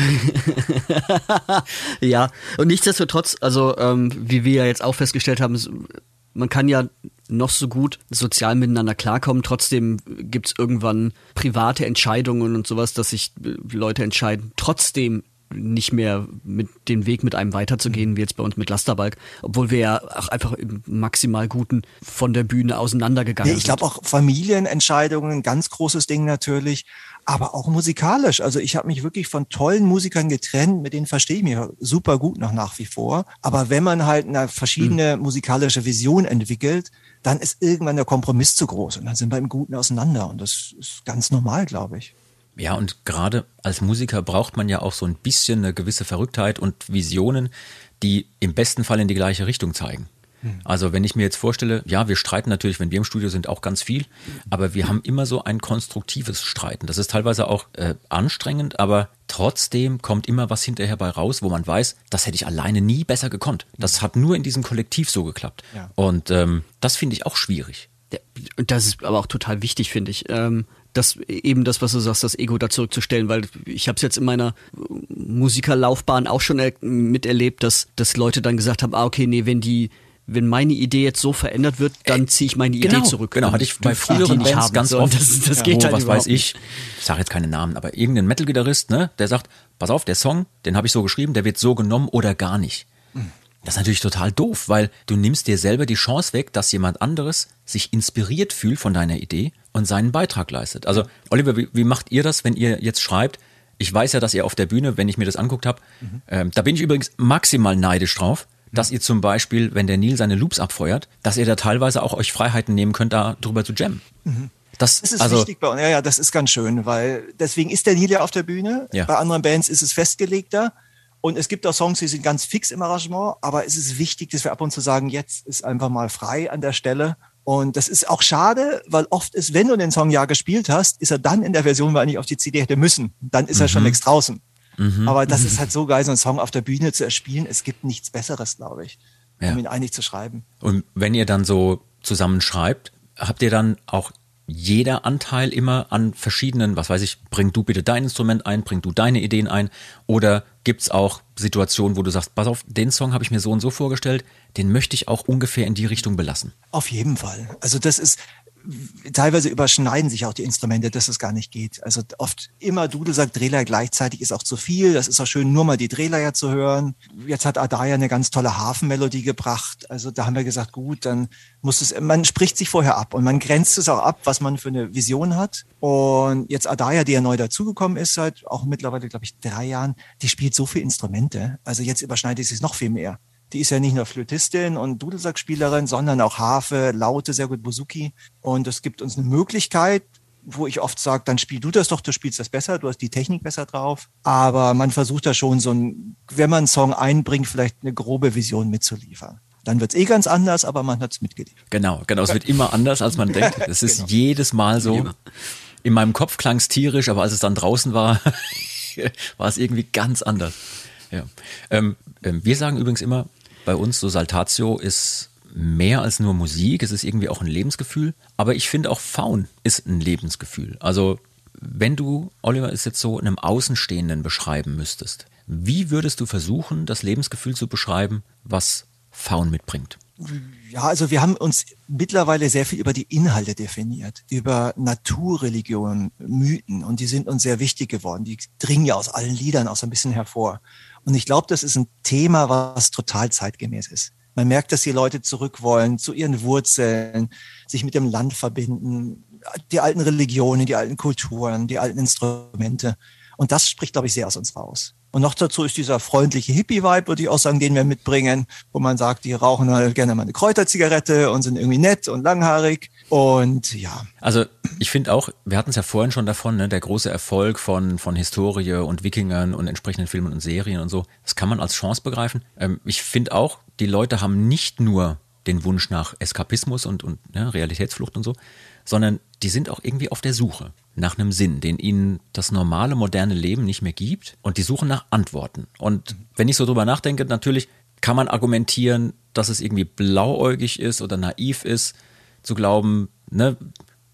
ja, und nichtsdestotrotz, also ähm, wie wir ja jetzt auch festgestellt haben, man kann ja noch so gut sozial miteinander klarkommen. Trotzdem gibt's irgendwann private Entscheidungen und sowas, dass sich äh, Leute entscheiden, trotzdem nicht mehr mit den Weg mit einem weiterzugehen, wie jetzt bei uns mit Lasterbalk, obwohl wir ja auch einfach im maximal Guten von der Bühne auseinandergegangen nee, ich glaube auch Familienentscheidungen, ein ganz großes Ding natürlich aber auch musikalisch. Also ich habe mich wirklich von tollen Musikern getrennt, mit denen verstehe ich mich super gut noch nach wie vor. Aber wenn man halt eine verschiedene mhm. musikalische Vision entwickelt, dann ist irgendwann der Kompromiss zu groß und dann sind wir im Guten auseinander und das ist ganz normal, glaube ich. Ja, und gerade als Musiker braucht man ja auch so ein bisschen eine gewisse Verrücktheit und Visionen, die im besten Fall in die gleiche Richtung zeigen. Also wenn ich mir jetzt vorstelle, ja, wir streiten natürlich, wenn wir im Studio sind, auch ganz viel, aber wir haben immer so ein konstruktives Streiten. Das ist teilweise auch äh, anstrengend, aber trotzdem kommt immer was hinterher bei raus, wo man weiß, das hätte ich alleine nie besser gekonnt. Das hat nur in diesem Kollektiv so geklappt. Ja. Und ähm, das finde ich auch schwierig. Und das ist aber auch total wichtig, finde ich. Ähm, das eben das, was du sagst, das Ego da zurückzustellen, weil ich habe es jetzt in meiner Musikerlaufbahn auch schon miterlebt, dass, dass Leute dann gesagt haben, ah, okay, nee, wenn die wenn meine Idee jetzt so verändert wird, dann ziehe ich meine genau, Idee zurück. Genau, hatte ich bei früheren Bands haben. ganz oft. Das, das geht wo, halt was weiß ich, ich sage jetzt keine Namen, aber irgendein Metal-Gitarrist, ne, der sagt, pass auf, der Song, den habe ich so geschrieben, der wird so genommen oder gar nicht. Das ist natürlich total doof, weil du nimmst dir selber die Chance weg, dass jemand anderes sich inspiriert fühlt von deiner Idee und seinen Beitrag leistet. Also Oliver, wie, wie macht ihr das, wenn ihr jetzt schreibt? Ich weiß ja, dass ihr auf der Bühne, wenn ich mir das anguckt habe, mhm. ähm, da bin ich übrigens maximal neidisch drauf, dass ihr zum Beispiel, wenn der Neil seine Loops abfeuert, dass ihr da teilweise auch euch Freiheiten nehmen könnt, da drüber zu jammen. Mhm. Das, das, ist also, wichtig bei uns. Ja, ja, das ist ganz schön, weil deswegen ist der Neil ja auf der Bühne. Ja. Bei anderen Bands ist es festgelegter. Und es gibt auch Songs, die sind ganz fix im Arrangement, aber es ist wichtig, dass wir ab und zu sagen, jetzt ist einfach mal frei an der Stelle. Und das ist auch schade, weil oft ist, wenn du den Song ja gespielt hast, ist er dann in der Version, weil er nicht auf die CD hätte müssen. Dann ist mhm. er schon mhm. längst draußen. Mhm. Aber das ist halt so geil, so einen Song auf der Bühne zu erspielen. Es gibt nichts Besseres, glaube ich, ja. um ihn eigentlich zu schreiben. Und wenn ihr dann so zusammen schreibt, habt ihr dann auch jeder Anteil immer an verschiedenen, was weiß ich, bring du bitte dein Instrument ein, bring du deine Ideen ein oder gibt es auch Situationen, wo du sagst, pass auf, den Song habe ich mir so und so vorgestellt, den möchte ich auch ungefähr in die Richtung belassen? Auf jeden Fall. Also das ist, teilweise überschneiden sich auch die Instrumente, dass es gar nicht geht. Also oft immer Dudelsack, Drehleier gleichzeitig ist auch zu viel. Das ist auch schön, nur mal die Drehleier zu hören. Jetzt hat Adaya eine ganz tolle Hafenmelodie gebracht. Also da haben wir gesagt, gut, dann muss es, man spricht sich vorher ab und man grenzt es auch ab, was man für eine Vision hat. Und jetzt Adaya, die ja neu dazugekommen ist, seit auch mittlerweile, glaube ich, drei Jahren, die spielt so viele Instrumente. Also jetzt überschneidet es sich noch viel mehr. Die ist ja nicht nur Flötistin und Dudelsackspielerin, sondern auch Harfe, Laute, sehr gut Buzuki. Und es gibt uns eine Möglichkeit, wo ich oft sage, dann spiel du das doch, du spielst das besser, du hast die Technik besser drauf. Aber man versucht da schon so ein, wenn man einen Song einbringt, vielleicht eine grobe Vision mitzuliefern. Dann wird's eh ganz anders, aber man hat's mitgeliefert. Genau, genau. Es wird immer anders, als man denkt. Es ist genau. jedes Mal so. In meinem Kopf klang's tierisch, aber als es dann draußen war, war es irgendwie ganz anders. Ja. Ähm, ähm, wir sagen übrigens immer, bei uns, so Saltatio ist mehr als nur Musik, es ist irgendwie auch ein Lebensgefühl. Aber ich finde auch Faun ist ein Lebensgefühl. Also wenn du, Oliver, es jetzt so einem Außenstehenden beschreiben müsstest, wie würdest du versuchen, das Lebensgefühl zu beschreiben, was Faun mitbringt? Ja, also wir haben uns mittlerweile sehr viel über die Inhalte definiert, über Naturreligionen, Mythen und die sind uns sehr wichtig geworden. Die dringen ja aus allen Liedern auch so ein bisschen hervor. Und ich glaube, das ist ein Thema, was total zeitgemäß ist. Man merkt, dass die Leute zurück wollen zu ihren Wurzeln, sich mit dem Land verbinden, die alten Religionen, die alten Kulturen, die alten Instrumente. Und das spricht, glaube ich, sehr aus uns raus. Und noch dazu ist dieser freundliche Hippie-Vibe, würde ich auch sagen, den wir mitbringen, wo man sagt, die rauchen halt gerne mal eine Kräuterzigarette und sind irgendwie nett und langhaarig. Und ja. Also ich finde auch, wir hatten es ja vorhin schon davon, ne, der große Erfolg von, von Historie und Wikingern und entsprechenden Filmen und Serien und so, das kann man als Chance begreifen. Ähm, ich finde auch, die Leute haben nicht nur den Wunsch nach Eskapismus und, und ne, Realitätsflucht und so, sondern die sind auch irgendwie auf der Suche nach einem Sinn, den ihnen das normale, moderne Leben nicht mehr gibt. Und die suchen nach Antworten. Und wenn ich so drüber nachdenke, natürlich kann man argumentieren, dass es irgendwie blauäugig ist oder naiv ist, zu glauben, ne,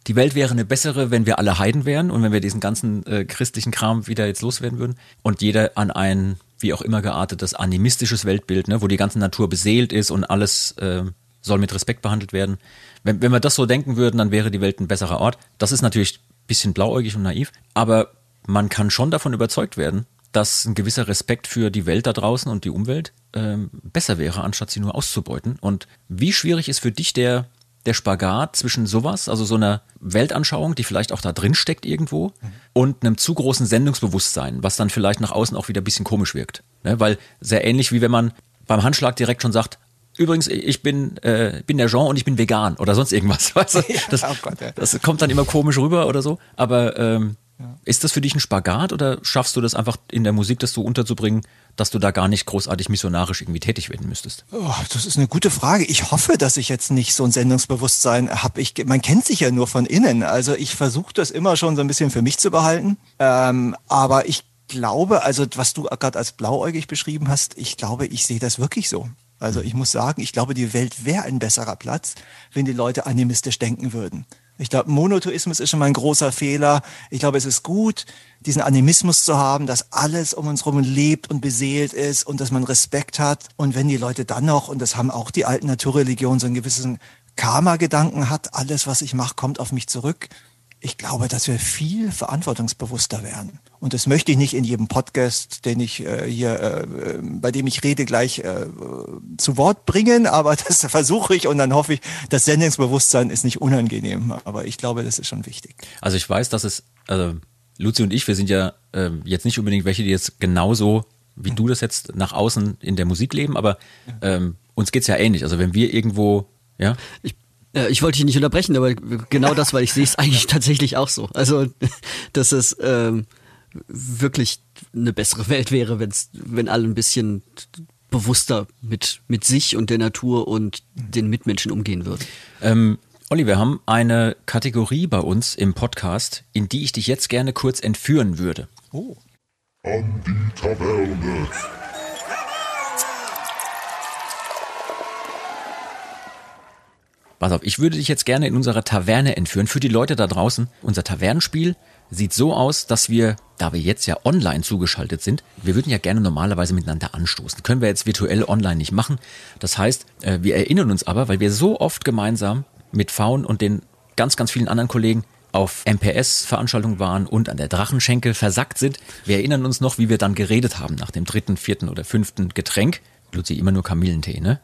die Welt wäre eine bessere, wenn wir alle Heiden wären und wenn wir diesen ganzen äh, christlichen Kram wieder jetzt loswerden würden und jeder an ein wie auch immer geartetes animistisches Weltbild, ne, wo die ganze Natur beseelt ist und alles äh, soll mit Respekt behandelt werden. Wenn, wenn wir das so denken würden, dann wäre die Welt ein besserer Ort. Das ist natürlich bisschen blauäugig und naiv, aber man kann schon davon überzeugt werden, dass ein gewisser Respekt für die Welt da draußen und die Umwelt ähm, besser wäre, anstatt sie nur auszubeuten. Und wie schwierig ist für dich der, der Spagat zwischen sowas, also so einer Weltanschauung, die vielleicht auch da drin steckt irgendwo, mhm. und einem zu großen Sendungsbewusstsein, was dann vielleicht nach außen auch wieder ein bisschen komisch wirkt. Ne? Weil sehr ähnlich wie wenn man beim Handschlag direkt schon sagt, Übrigens, ich bin, äh, bin der Jean und ich bin vegan oder sonst irgendwas. Weißt du? das, oh Gott, ja. das kommt dann immer komisch rüber oder so. Aber ähm, ja. ist das für dich ein Spagat oder schaffst du das einfach in der Musik, das so unterzubringen, dass du da gar nicht großartig missionarisch irgendwie tätig werden müsstest? Oh, das ist eine gute Frage. Ich hoffe, dass ich jetzt nicht so ein Sendungsbewusstsein habe. Ich, man kennt sich ja nur von innen. Also ich versuche das immer schon so ein bisschen für mich zu behalten. Ähm, aber ich glaube, also was du gerade als blauäugig beschrieben hast, ich glaube, ich sehe das wirklich so. Also ich muss sagen, ich glaube, die Welt wäre ein besserer Platz, wenn die Leute animistisch denken würden. Ich glaube, Monotheismus ist schon mal ein großer Fehler. Ich glaube, es ist gut, diesen Animismus zu haben, dass alles um uns herum lebt und beseelt ist und dass man Respekt hat. Und wenn die Leute dann noch, und das haben auch die alten Naturreligionen, so einen gewissen Karma-Gedanken hat, alles, was ich mache, kommt auf mich zurück. Ich glaube, dass wir viel verantwortungsbewusster werden. Und das möchte ich nicht in jedem Podcast, den ich äh, hier, äh, bei dem ich rede, gleich äh, zu Wort bringen, aber das versuche ich und dann hoffe ich, das Sendungsbewusstsein ist nicht unangenehm. Aber ich glaube, das ist schon wichtig. Also ich weiß, dass es, also Luzi und ich, wir sind ja äh, jetzt nicht unbedingt welche, die jetzt genauso wie du das jetzt nach außen in der Musik leben, aber ähm, uns geht's ja ähnlich. Also wenn wir irgendwo, ja. Ich äh, ich wollte dich nicht unterbrechen, aber genau das, weil ich sehe es eigentlich tatsächlich auch so. Also, dass es ähm, wirklich eine bessere Welt wäre, wenn's, wenn alle ein bisschen bewusster mit, mit sich und der Natur und den Mitmenschen umgehen würden. Ähm, Olli, wir haben eine Kategorie bei uns im Podcast, in die ich dich jetzt gerne kurz entführen würde. Oh. An die Taverne. Pass auf, ich würde dich jetzt gerne in unserer Taverne entführen. Für die Leute da draußen, unser Tavernenspiel sieht so aus, dass wir, da wir jetzt ja online zugeschaltet sind, wir würden ja gerne normalerweise miteinander anstoßen. Können wir jetzt virtuell online nicht machen. Das heißt, äh, wir erinnern uns aber, weil wir so oft gemeinsam mit Faun und den ganz, ganz vielen anderen Kollegen auf MPS-Veranstaltungen waren und an der Drachenschenke versackt sind. Wir erinnern uns noch, wie wir dann geredet haben nach dem dritten, vierten oder fünften Getränk. Luzi, immer nur Kamillentee, ne?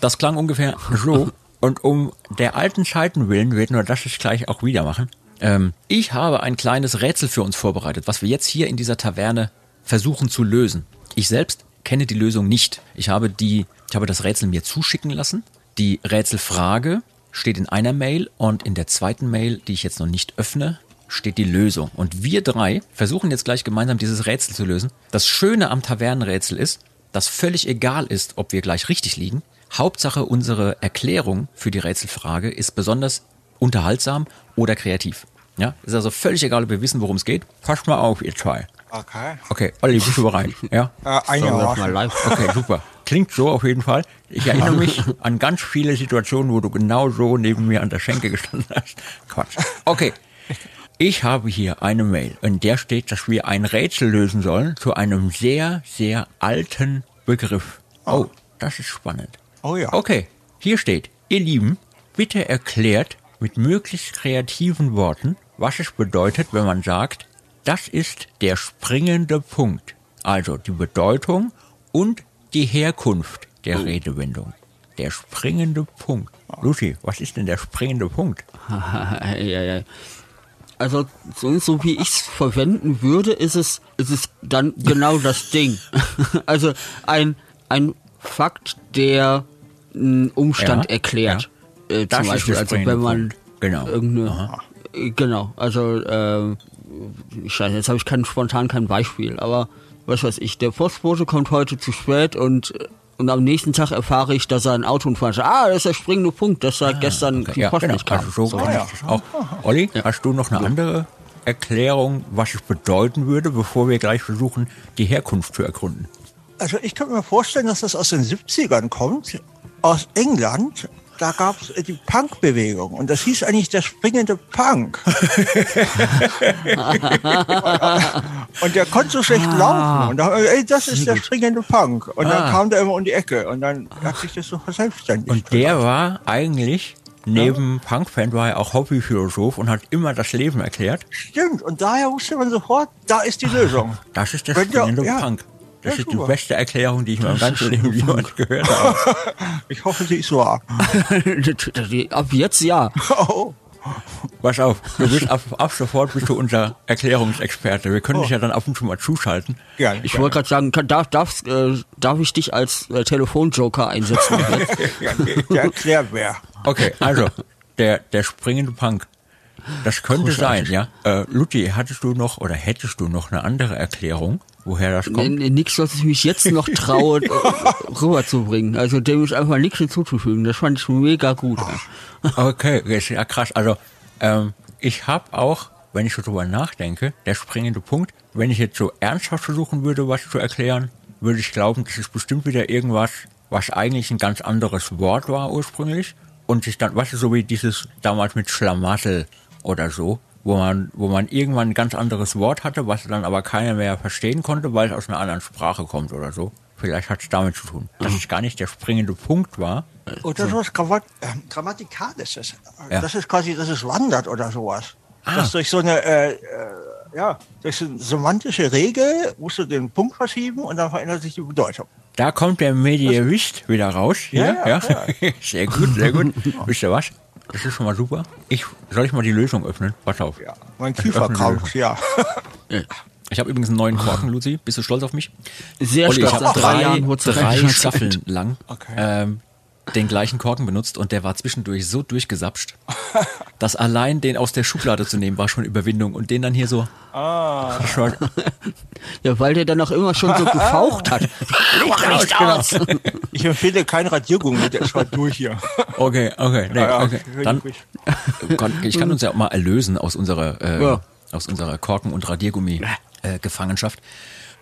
Das klang ungefähr so. Und um der alten Zeiten willen werden wir das jetzt gleich auch wieder machen. Ähm, ich habe ein kleines Rätsel für uns vorbereitet, was wir jetzt hier in dieser Taverne versuchen zu lösen. Ich selbst kenne die Lösung nicht. Ich habe die, ich habe das Rätsel mir zuschicken lassen. Die Rätselfrage steht in einer Mail und in der zweiten Mail, die ich jetzt noch nicht öffne, steht die Lösung. Und wir drei versuchen jetzt gleich gemeinsam dieses Rätsel zu lösen. Das Schöne am Tavernenrätsel ist, dass völlig egal ist, ob wir gleich richtig liegen. Hauptsache unsere Erklärung für die Rätselfrage ist besonders unterhaltsam oder kreativ. Ja, ist also völlig egal, ob wir wissen, worum es geht. Passt mal auf, ihr zwei. Okay. Okay, Olli, bist du bereit? Ja? Äh, ein Jahr. Okay, super. Klingt so auf jeden Fall. Ich erinnere mich an ganz viele Situationen, wo du genau so neben mir an der Schenke gestanden hast. Quatsch. Okay. Ich habe hier eine Mail, in der steht, dass wir ein Rätsel lösen sollen zu einem sehr, sehr alten Begriff. Oh, das ist spannend. Oh ja. Okay, hier steht, ihr Lieben, bitte erklärt mit möglichst kreativen Worten, was es bedeutet, wenn man sagt, das ist der springende Punkt. Also die Bedeutung und die Herkunft der Redewendung. Der springende Punkt. Lucy, was ist denn der springende Punkt? Also so, so wie ich es verwenden würde, ist es, ist es dann genau das Ding. also ein, ein Fakt, der Umstand Ja, erklärt. Äh, Das zum ist Beispiel, also wenn man. Genau. irgendeine, äh, genau, also ähm, Scheiße, jetzt habe ich kein, spontan kein Beispiel, aber was weiß ich, der Postbote kommt heute zu spät und und am nächsten Tag erfahre ich, dass er ein Autounfall hatte. Ah, das ist der springende Punkt, dass er gestern die Ja, Post genau. nicht kam. Also so So. das auch. Olli, hast du noch eine andere Erklärung, was es bedeuten würde, bevor wir gleich versuchen, die Herkunft zu ergründen? Also ich könnte mir vorstellen, dass das aus den 70ern kommt, aus England. Da gab es die Punk-Bewegung und das hieß eigentlich der springende Punk. und der konnte so schlecht laufen. Und da, haben wir, ey, das ist der springende Punk. Und dann Ah. kam der immer um die Ecke und dann hat sich das so verselbstständigt. Und der war eigentlich, neben Punkfan, war er auch Hobbyphilosoph und hat immer das Leben erklärt. Stimmt. Und daher wusste man sofort, da ist die Lösung. Das ist der Wenn der- springende ja. Punk. Das Ja, ist die super. beste Erklärung, die ich in meinem ganzen Leben jemals gehört habe. Ich hoffe, sie ist wahr. Ab jetzt ja. Oh. Pass auf, du bist ab, ab sofort bist du unser Erklärungsexperte. Wir können dich ja dann ab und zu mal zuschalten. Gerne. Ich wollte gerade sagen, kann, darf, darf, äh, darf ich dich als äh, Telefonjoker einsetzen? gerne. Der Erklärbär. Okay, also, der, der springende Punk. Das könnte sein, ja. Äh, Lutti, hattest du noch oder hättest du noch eine andere Erklärung, woher das kommt? Nix, was ich mich jetzt noch traue, rüberzubringen. Also dem ist einfach nichts hinzuzufügen. Das fand ich mega gut. ey. Okay, das ist ja krass. Also, ähm, ich habe auch, wenn ich so drüber nachdenke, der springende Punkt, wenn ich jetzt so ernsthaft versuchen würde, was zu erklären, würde ich glauben, das ist bestimmt wieder irgendwas, was eigentlich ein ganz anderes Wort war ursprünglich und sich dann, weißt du, so wie dieses damals mit Schlamassel oder so, wo man, wo man irgendwann ein ganz anderes Wort hatte, was dann aber keiner mehr verstehen konnte, weil es aus einer anderen Sprache kommt oder so. Vielleicht hat es damit zu tun, dass es gar nicht der springende Punkt war. Oder sowas Grammat äh, Grammatikalisches. Ja. Das ist quasi, das ist wandert oder sowas. Ah. Das durch so eine, äh, äh, ja, durch so eine semantische Regel musst du den Punkt verschieben und dann verändert sich die Bedeutung. Da kommt der Medievist wieder raus. Hier, Ja, ja, Sehr gut, sehr gut. Wisst ihr was? Das ist schon mal super. Ich, soll ich mal die Lösung öffnen? Pass auf. Ja, mein Kiefer krank, ja. Ich habe übrigens einen neuen Korken, Luzi. Bist du stolz auf mich? Sehr Olli, ich stolz. habe Nach drei drei Staffeln lang Okay. ähm, den gleichen Korken benutzt und der war zwischendurch so durchgesapscht, dass allein den aus der Schublade zu nehmen war schon Überwindung und den dann hier so. Ah. Schon, Ja, weil der dann auch immer schon so gefaucht hat. Nicht aus. Ich empfehle kein Radiergummi, der schaut durch hier. okay, okay, nee, Ja, ja, okay. Dann kann, ich kann uns ja auch mal erlösen aus unserer, äh, Ja. aus unserer Korken- und Radiergummi-Gefangenschaft.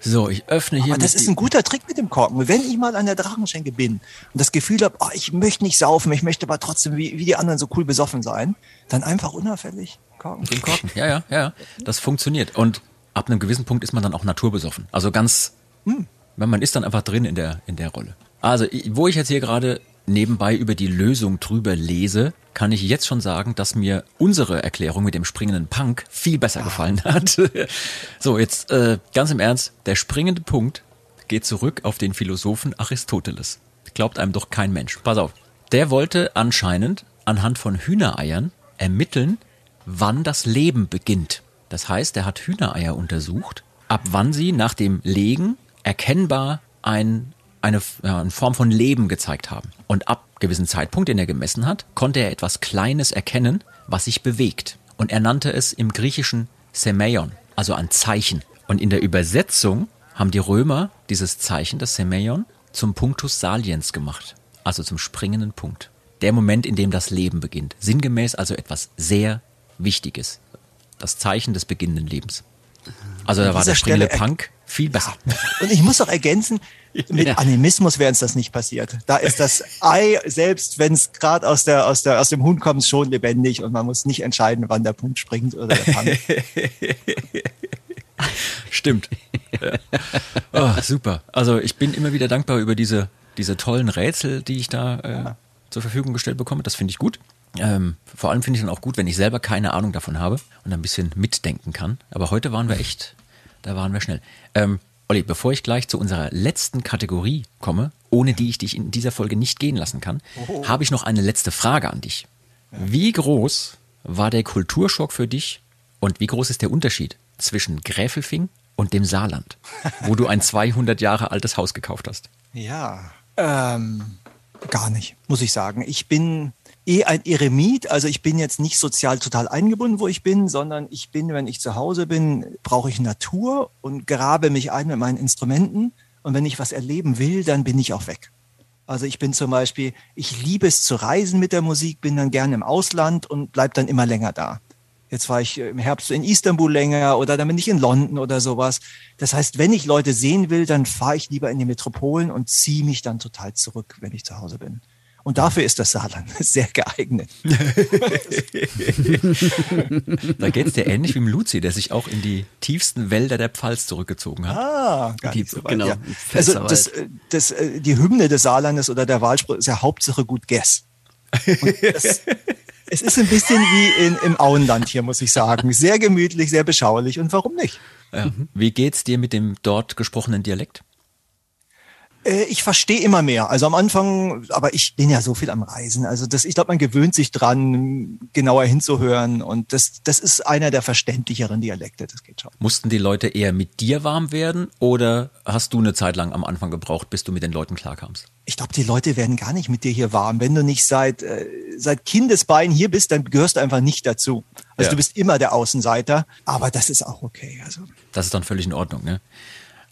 So, ich öffne hier. Aber das ist ein guter Trick mit dem Korken. Wenn ich mal an der Drachenschenke bin und das Gefühl habe, oh, ich möchte nicht saufen, ich möchte aber trotzdem wie, wie die anderen so cool besoffen sein, dann einfach unauffällig korken. Den Korken. Ja, ja, ja. Das funktioniert. Und ab einem gewissen Punkt ist man dann auch naturbesoffen. Also ganz, wenn man ist dann einfach drin in der, in der Rolle. Also, wo ich jetzt hier gerade nebenbei über die Lösung drüber lese, kann ich jetzt schon sagen, dass mir unsere Erklärung mit dem springenden Punk viel besser gefallen hat. so, jetzt äh, ganz im Ernst, der springende Punkt geht zurück auf den Philosophen Aristoteles. Glaubt einem doch kein Mensch. Pass auf. Der wollte anscheinend anhand von Hühnereiern ermitteln, wann das Leben beginnt. Das heißt, er hat Hühnereier untersucht, ab wann sie nach dem Legen erkennbar ein, eine, ja, eine Form von Leben gezeigt haben. Und ab gewissen Zeitpunkt, den er gemessen hat, konnte er etwas Kleines erkennen, was sich bewegt. Und er nannte es im Griechischen Semeion, also ein Zeichen. Und in der Übersetzung haben die Römer dieses Zeichen, das Semeion, zum Punctus saliens gemacht, also zum springenden Punkt. Der Moment, in dem das Leben beginnt. Sinngemäß also etwas sehr Wichtiges. Das Zeichen des beginnenden Lebens. Also da war der springende Punk viel besser. Und ich muss auch ergänzen, mit Animismus wäre uns das nicht passiert. Da ist das Ei, selbst wenn es gerade aus, der, aus, der, aus dem Huhn kommt, schon lebendig und man muss nicht entscheiden, wann der Punkt springt oder der Punk. Stimmt. Ja. Oh, super. Also ich bin immer wieder dankbar über diese, diese tollen Rätsel, die ich da äh, zur Verfügung gestellt bekomme. Das finde ich gut. Ähm, vor allem finde ich dann auch gut, wenn ich selber keine Ahnung davon habe und ein bisschen mitdenken kann. Aber heute waren wir echt, da waren wir schnell. Ähm, Olli, bevor ich gleich zu unserer letzten Kategorie komme, ohne die ich dich in dieser Folge nicht gehen lassen kann, habe ich noch eine letzte Frage an dich. Wie groß war der Kulturschock für dich und wie groß ist der Unterschied zwischen Gräfelfing und dem Saarland, wo du ein 200 Jahre altes Haus gekauft hast? Ja, ähm, gar nicht, muss ich sagen. Ich bin eh ein Eremit, also ich bin jetzt nicht sozial total eingebunden, wo ich bin, sondern ich bin, wenn ich zu Hause bin, brauche ich Natur und grabe mich ein mit meinen Instrumenten. Und wenn ich was erleben will, dann bin ich auch weg. Also ich bin zum Beispiel, ich liebe es zu reisen mit der Musik, bin dann gerne im Ausland und bleib dann immer länger da. Jetzt war ich im Herbst in Istanbul länger oder dann bin ich in London oder sowas. Das heißt, wenn ich Leute sehen will, dann fahre ich lieber in die Metropolen und ziehe mich dann total zurück, wenn ich zu Hause bin. Und dafür ist das Saarland sehr geeignet. Da geht es dir ähnlich wie im Luzi, der sich auch in die tiefsten Wälder der Pfalz zurückgezogen hat. Ah, gar Die- so weit, genau, ja. Also das, äh, das, äh, die Hymne des Saarlandes oder der Wahlspruch ist ja Hauptsache gut Guess. Das, es ist ein bisschen wie in, im Auenland hier, muss ich sagen. Sehr gemütlich, sehr beschaulich und warum nicht? Ja. Wie geht's dir mit dem dort gesprochenen Dialekt? Äh, Ich verstehe immer mehr. Also am Anfang, aber ich bin ja so viel am Reisen. Also das, ich glaube, man gewöhnt sich dran, genauer hinzuhören. Und das, das ist einer der verständlicheren Dialekte. Das geht schon. Mussten die Leute eher mit dir warm werden oder hast du eine Zeit lang am Anfang gebraucht, bis du mit den Leuten klarkamst? Ich glaube, die Leute werden gar nicht mit dir hier warm. Wenn du nicht seit, äh, seit Kindesbein hier bist, dann gehörst du einfach nicht dazu. Also Ja. du bist immer der Außenseiter. Aber das ist auch okay. Also Das ist dann völlig in Ordnung, ne?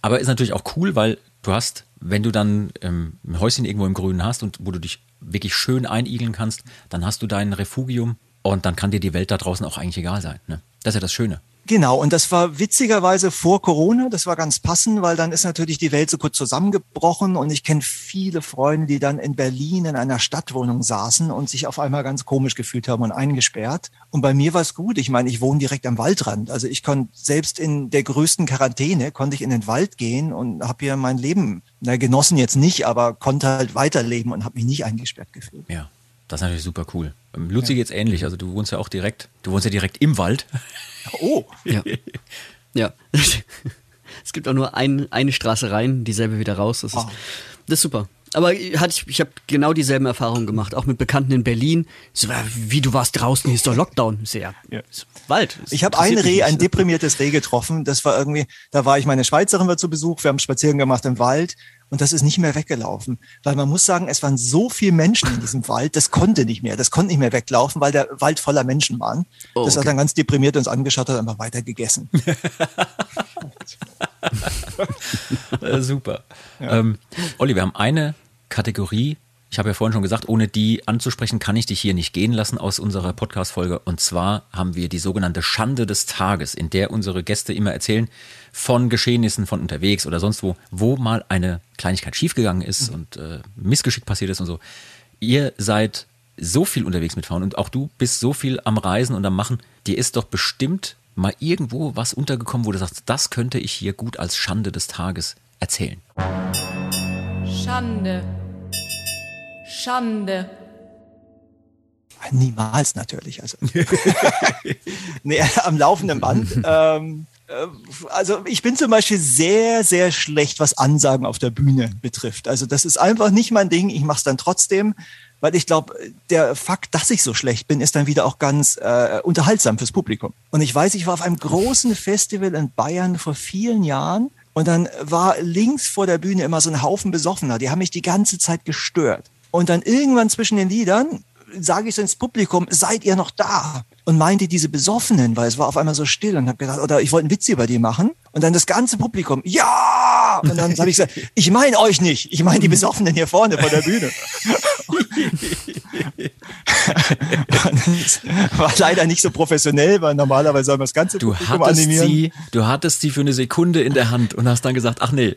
Aber ist natürlich auch cool, weil du hast, wenn du dann ähm, ein Häuschen irgendwo im Grünen hast und wo du dich wirklich schön einigeln kannst, dann hast du dein Refugium und dann kann dir die Welt da draußen auch eigentlich egal sein. Ne? Das ist ja das Schöne. Genau, und das war witzigerweise vor Corona, das war ganz passend, weil dann ist natürlich die Welt so kurz zusammengebrochen und ich kenne viele Freunde, die dann in Berlin in einer Stadtwohnung saßen und sich auf einmal ganz komisch gefühlt haben und eingesperrt. Und bei mir war es gut, ich meine, ich wohne direkt am Waldrand, also ich konnte selbst in der größten Quarantäne, konnte ich in den Wald gehen und habe hier mein Leben, na, genossen jetzt nicht, aber konnte halt weiterleben und habe mich nicht eingesperrt gefühlt. Ja, das ist natürlich super cool. Ähm, Luzi geht's ähnlich, also du wohnst ja auch direkt, du wohnst ja direkt im Wald. Oh, Ja. ja. es gibt auch nur ein, eine Straße rein, dieselbe wieder raus. Das ist, das ist super. Aber hatte ich, ich habe genau dieselben Erfahrungen gemacht, auch mit Bekannten in Berlin. So, wie du warst draußen, hier ist doch Lockdown. Ich so, ja, Ja. ist Wald. Das Ich habe ein Reh, ein deprimiertes Reh getroffen. Das war irgendwie, da war ich, meine Schweizerin war zu Besuch, wir haben Spaziergang gemacht im Wald und das ist nicht mehr weggelaufen. Weil man muss sagen, es waren so viele Menschen in diesem Wald, das konnte nicht mehr, das konnte nicht mehr weglaufen, weil der Wald voller Menschen waren. Oh, das hat okay. dann ganz deprimiert uns angeschaut, hat einfach weiter gegessen. Super. Ähm, Olli, wir haben eine Kategorie. Ich habe ja vorhin schon gesagt, ohne die anzusprechen, kann ich dich hier nicht gehen lassen aus unserer Podcast-Folge. Und zwar haben wir die sogenannte Schande des Tages, in der unsere Gäste immer erzählen von Geschehnissen von unterwegs oder sonst wo, wo mal eine Kleinigkeit schiefgegangen ist und äh, Missgeschick passiert ist und so. Ihr seid so viel unterwegs mit Frauen und auch du bist so viel am Reisen und am Machen. Dir ist doch bestimmt mal irgendwo was untergekommen, wo du sagst, das könnte ich hier gut als Schande des Tages erzählen. Schande. Schande. Niemals natürlich. Also. nee, am laufenden Band. Ähm, äh, also ich bin zum Beispiel sehr, sehr schlecht, was Ansagen auf der Bühne betrifft. Also das ist einfach nicht mein Ding. Ich mache es dann trotzdem, weil ich glaube, der Fakt, dass ich so schlecht bin, ist dann wieder auch ganz äh, unterhaltsam fürs Publikum. Und ich weiß, ich war auf einem großen Festival in Bayern vor vielen Jahren. Und dann war links vor der Bühne immer so ein Haufen Besoffener. Die haben mich die ganze Zeit gestört. Und dann irgendwann zwischen den Liedern sage ich so ins Publikum, seid ihr noch da? Und meinte diese Besoffenen, weil es war auf einmal so still und habe gedacht, oder ich wollte einen Witz über die machen. Und dann das ganze Publikum, ja! Und dann habe ich gesagt, ich meine euch nicht, ich meine die Besoffenen hier vorne vor der Bühne. War leider nicht so professionell, weil normalerweise soll man das ganze Du Publikum hattest animieren. sie, du hattest sie für eine Sekunde in der Hand und hast dann gesagt, ach nee.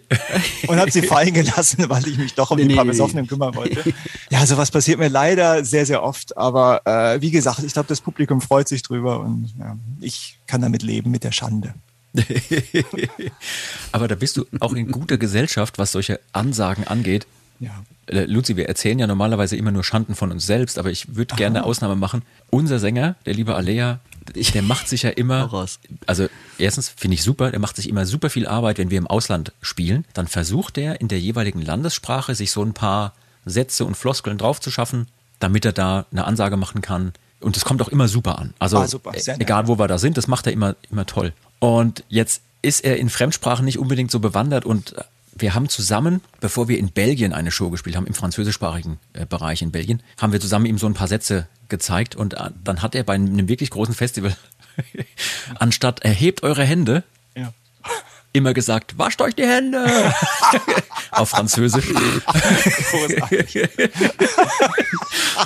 und habe sie fallen gelassen, weil ich mich doch um Nee, die paar nee. Besoffenen kümmern wollte. Ja, sowas passiert mir leider sehr, sehr oft. Aber äh, wie gesagt, ich glaube, das Publikum freut sich drüber und ja, ich kann damit leben, mit der Schande. Aber da bist du auch in guter Gesellschaft, was solche Ansagen angeht. Ja. Äh, Luzi, wir erzählen ja normalerweise immer nur Schanden von uns selbst, aber ich würde gerne eine Ausnahme machen. Unser Sänger, der liebe Alea, der macht sich ja immer, also erstens finde ich super, der macht sich immer super viel Arbeit, wenn wir im Ausland spielen. Dann versucht er in der jeweiligen Landessprache sich so ein paar Sätze und Floskeln drauf zu schaffen, damit er da eine Ansage machen kann. Und es kommt auch immer super an. Also Ah, super, äh, egal wo wir da sind, das macht er immer, immer toll. Und jetzt ist er in Fremdsprachen nicht unbedingt so bewandert und wir haben zusammen, bevor wir in Belgien eine Show gespielt haben, im französischsprachigen äh, Bereich in Belgien, haben wir zusammen ihm so ein paar Sätze gezeigt und äh, dann hat er bei einem wirklich großen Festival anstatt erhebt eure Hände. Immer gesagt, wascht euch die Hände auf Französisch.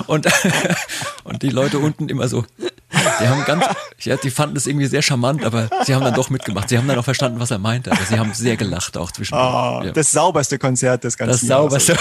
Und, und die Leute unten immer so, die haben ganz, ja, die fanden es irgendwie sehr charmant, aber sie haben dann doch mitgemacht. Sie haben dann auch verstanden, was er meinte, aber sie haben sehr gelacht auch zwischen. Ah, ja. Das sauberste Konzert des ganzen das sauberste.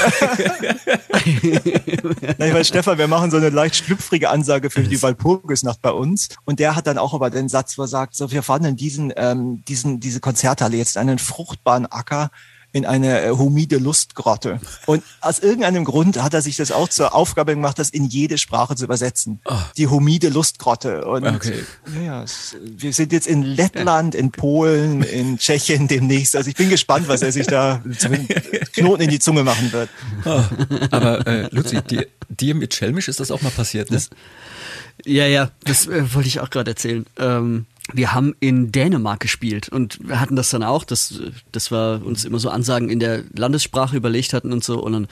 Nein, weil Stefan, wir machen so eine leicht schlüpfrige Ansage für die Walpurgisnacht bei uns. Und der hat dann auch aber den Satz gesagt, so, wir fahren in diesen, ähm, diesen, diese Konzerthalle jetzt einen fruchtbaren Acker in eine äh, humide Lustgrotte. Und aus irgendeinem Grund hat er sich das auch zur Aufgabe gemacht, das in jede Sprache zu übersetzen. Die humide Lustgrotte. Und Okay. ja, wir sind jetzt in Lettland, in Polen, in Tschechien demnächst. Also ich bin gespannt, was er sich da zu Knoten in die Zunge machen wird. Aber äh, Luzi, dir, dir mit Schelmisch ist das auch mal passiert, ne? Ja, ja, das äh, wollte ich auch gerade erzählen. Ähm, wir haben in Dänemark gespielt und wir hatten das dann auch, dass, dass wir uns immer so Ansagen in der Landessprache überlegt hatten und so und dann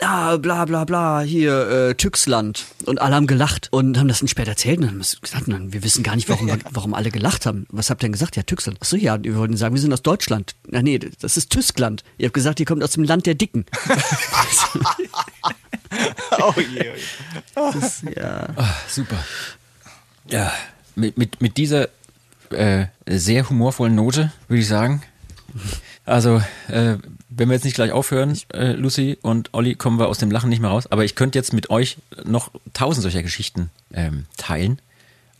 ja, bla bla bla, hier, äh, Tüxland. Und alle haben gelacht und haben das dann später erzählt und haben das gesagt, dann, wir wissen gar nicht, warum, warum alle gelacht haben. Was habt ihr denn gesagt? Ja, Tüxland. Achso, ja, wir wollten sagen, wir sind aus Deutschland. Na nee, das ist Tyskland. Ihr habt gesagt, ihr kommt aus dem Land der Dicken. Oh je, oh je. ja. Ah, super. Ja, mit, mit, mit dieser äh, sehr humorvollen Note, würde ich sagen. Also, äh, wenn wir jetzt nicht gleich aufhören, äh, Lucy und Olli, kommen wir aus dem Lachen nicht mehr raus. Aber ich könnte jetzt mit euch noch tausend solcher Geschichten ähm, teilen.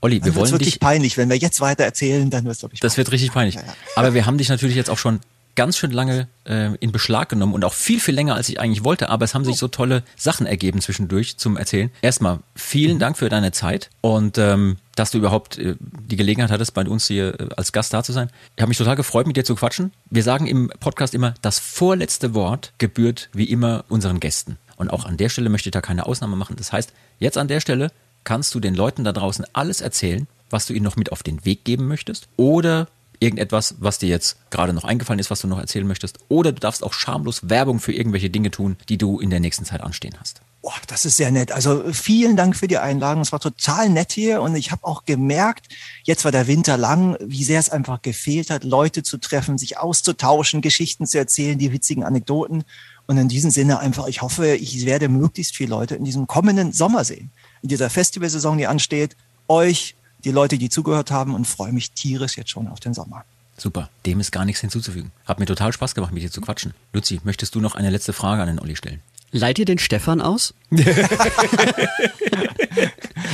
Olli, wir Dann wird's wollen wirklich dich. peinlich. Wenn wir jetzt weiter erzählen, dann wird es wirklich Das wird richtig peinlich. Aber wir haben dich natürlich jetzt auch schon ganz schön lange äh, in Beschlag genommen und auch viel, viel länger, als ich eigentlich wollte. Aber es haben sich so tolle Sachen ergeben zwischendurch zum Erzählen. Erstmal vielen Dank für deine Zeit und ähm, dass du überhaupt äh, die Gelegenheit hattest, bei uns hier äh, als Gast da zu sein. Ich habe mich total gefreut, mit dir zu quatschen. Wir sagen im Podcast immer, das vorletzte Wort gebührt wie immer unseren Gästen. Und auch an der Stelle möchte ich da keine Ausnahme machen. Das heißt, jetzt an der Stelle kannst du den Leuten da draußen alles erzählen, was du ihnen noch mit auf den Weg geben möchtest oder irgendetwas, was dir jetzt gerade noch eingefallen ist, was du noch erzählen möchtest. Oder du darfst auch schamlos Werbung für irgendwelche Dinge tun, die du in der nächsten Zeit anstehen hast. Oh, das ist sehr nett. Also vielen Dank für die Einladung. Es war total nett hier und ich habe auch gemerkt, jetzt war der Winter lang, wie sehr es einfach gefehlt hat, Leute zu treffen, sich auszutauschen, Geschichten zu erzählen, die witzigen Anekdoten. Und in diesem Sinne einfach, ich hoffe, ich werde möglichst viele Leute in diesem kommenden Sommer sehen. In dieser Festivalsaison, die ansteht, euch, die Leute, die zugehört haben und freue mich tierisch jetzt schon auf den Sommer. Super, dem ist gar nichts hinzuzufügen. Hat mir total Spaß gemacht, mit dir zu quatschen. Luzi, möchtest du noch eine letzte Frage an den Olli stellen? Leiht ihr den Stefan aus?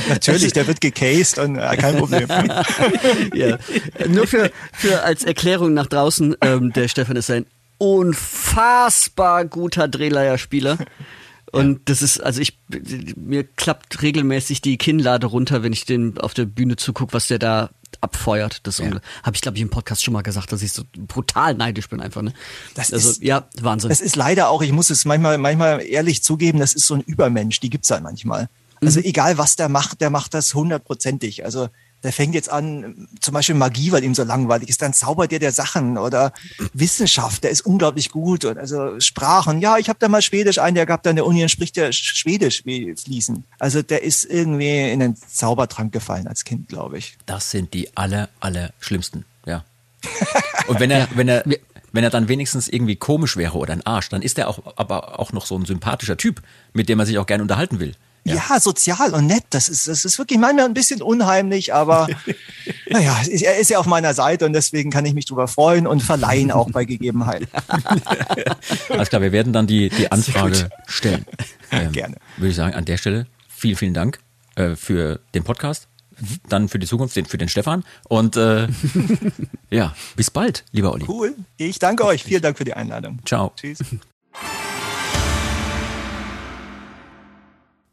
Natürlich, der wird gecased und äh, kein Problem. ja. Nur für, für als Erklärung nach draußen, ähm, der Stefan ist ein unfassbar guter Drehleierspieler. Und das ist, also ich, mir klappt regelmäßig die Kinnlade runter, wenn ich den auf der Bühne zugucke, was der da abfeuert. Das Ja. ja. habe ich, glaube ich, im Podcast schon mal gesagt, dass ich so brutal neidisch bin einfach. Ne? Das also, ist- ja, Wahnsinn. Das ist leider auch, ich muss es manchmal, manchmal ehrlich zugeben, das ist so ein Übermensch, die gibt's halt manchmal. Also egal was der macht, der macht das hundertprozentig. Also der fängt jetzt an, zum Beispiel Magie, weil ihm so langweilig ist, dann zaubert der der Sachen oder Wissenschaft, der ist unglaublich gut und also Sprachen. Ja, ich habe da mal Schwedisch ein, der gab da in der Uni und spricht der Schwedisch wie fließen. Also der ist irgendwie in den Zaubertrank gefallen als Kind, glaube ich. Das sind die aller, aller schlimmsten, ja. Und wenn er, wenn er, wenn er dann wenigstens irgendwie komisch wäre oder ein Arsch, dann ist er auch, aber auch noch so ein sympathischer Typ, mit dem man sich auch gerne unterhalten will. Ja. sozial und nett. Das ist, das ist wirklich manchmal ein bisschen unheimlich, aber naja, er ist ja auf meiner Seite und deswegen kann ich mich drüber freuen und verleihen auch bei Gegebenheit. Alles klar, wir werden dann die, die Anfrage stellen. Ähm, Gerne. Würde ich sagen, an der Stelle vielen, vielen Dank äh, für den Podcast, dann für die Zukunft, den, für den Stefan und äh, ja, bis bald, lieber Olli. Cool. Ich danke euch. Vielen Dank für die Einladung. Ciao. Tschüss.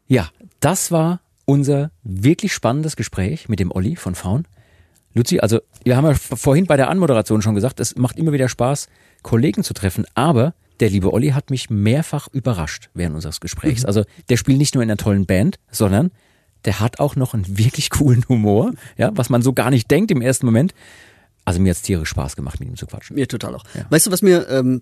Ja, das war unser wirklich spannendes Gespräch mit dem Olli von Faun. Luzi, also wir haben ja vorhin bei der Anmoderation schon gesagt, es macht immer wieder Spaß, Kollegen zu treffen, aber der liebe Olli hat mich mehrfach überrascht während unseres Gesprächs. Also der spielt nicht nur in einer tollen Band, sondern der hat auch noch einen wirklich coolen Humor, ja, was man so gar nicht denkt im ersten Moment. Also mir hat's tierisch Spaß gemacht, mit ihm zu quatschen. Mir total auch. Ja. Weißt du, was mir ähm,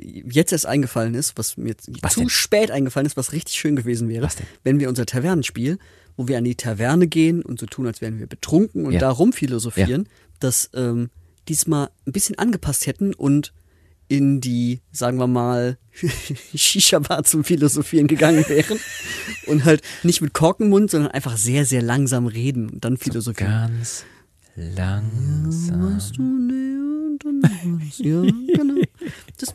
jetzt erst eingefallen ist, was mir Was zu denn? spät eingefallen ist, was richtig schön gewesen wäre, wenn wir unser Tavernenspiel, wo wir an die Taverne gehen und so tun, als wären wir betrunken und Ja. da rumphilosophieren, das ähm, diesmal ein bisschen angepasst hätten und in die, sagen wir mal, Shisha-Bar zum Philosophieren gegangen wären und halt nicht mit Korkenmund, sondern einfach sehr, sehr langsam reden und dann philosophieren. Ganz langsam. Weißt du, nee, und dann. Ja, genau. Das,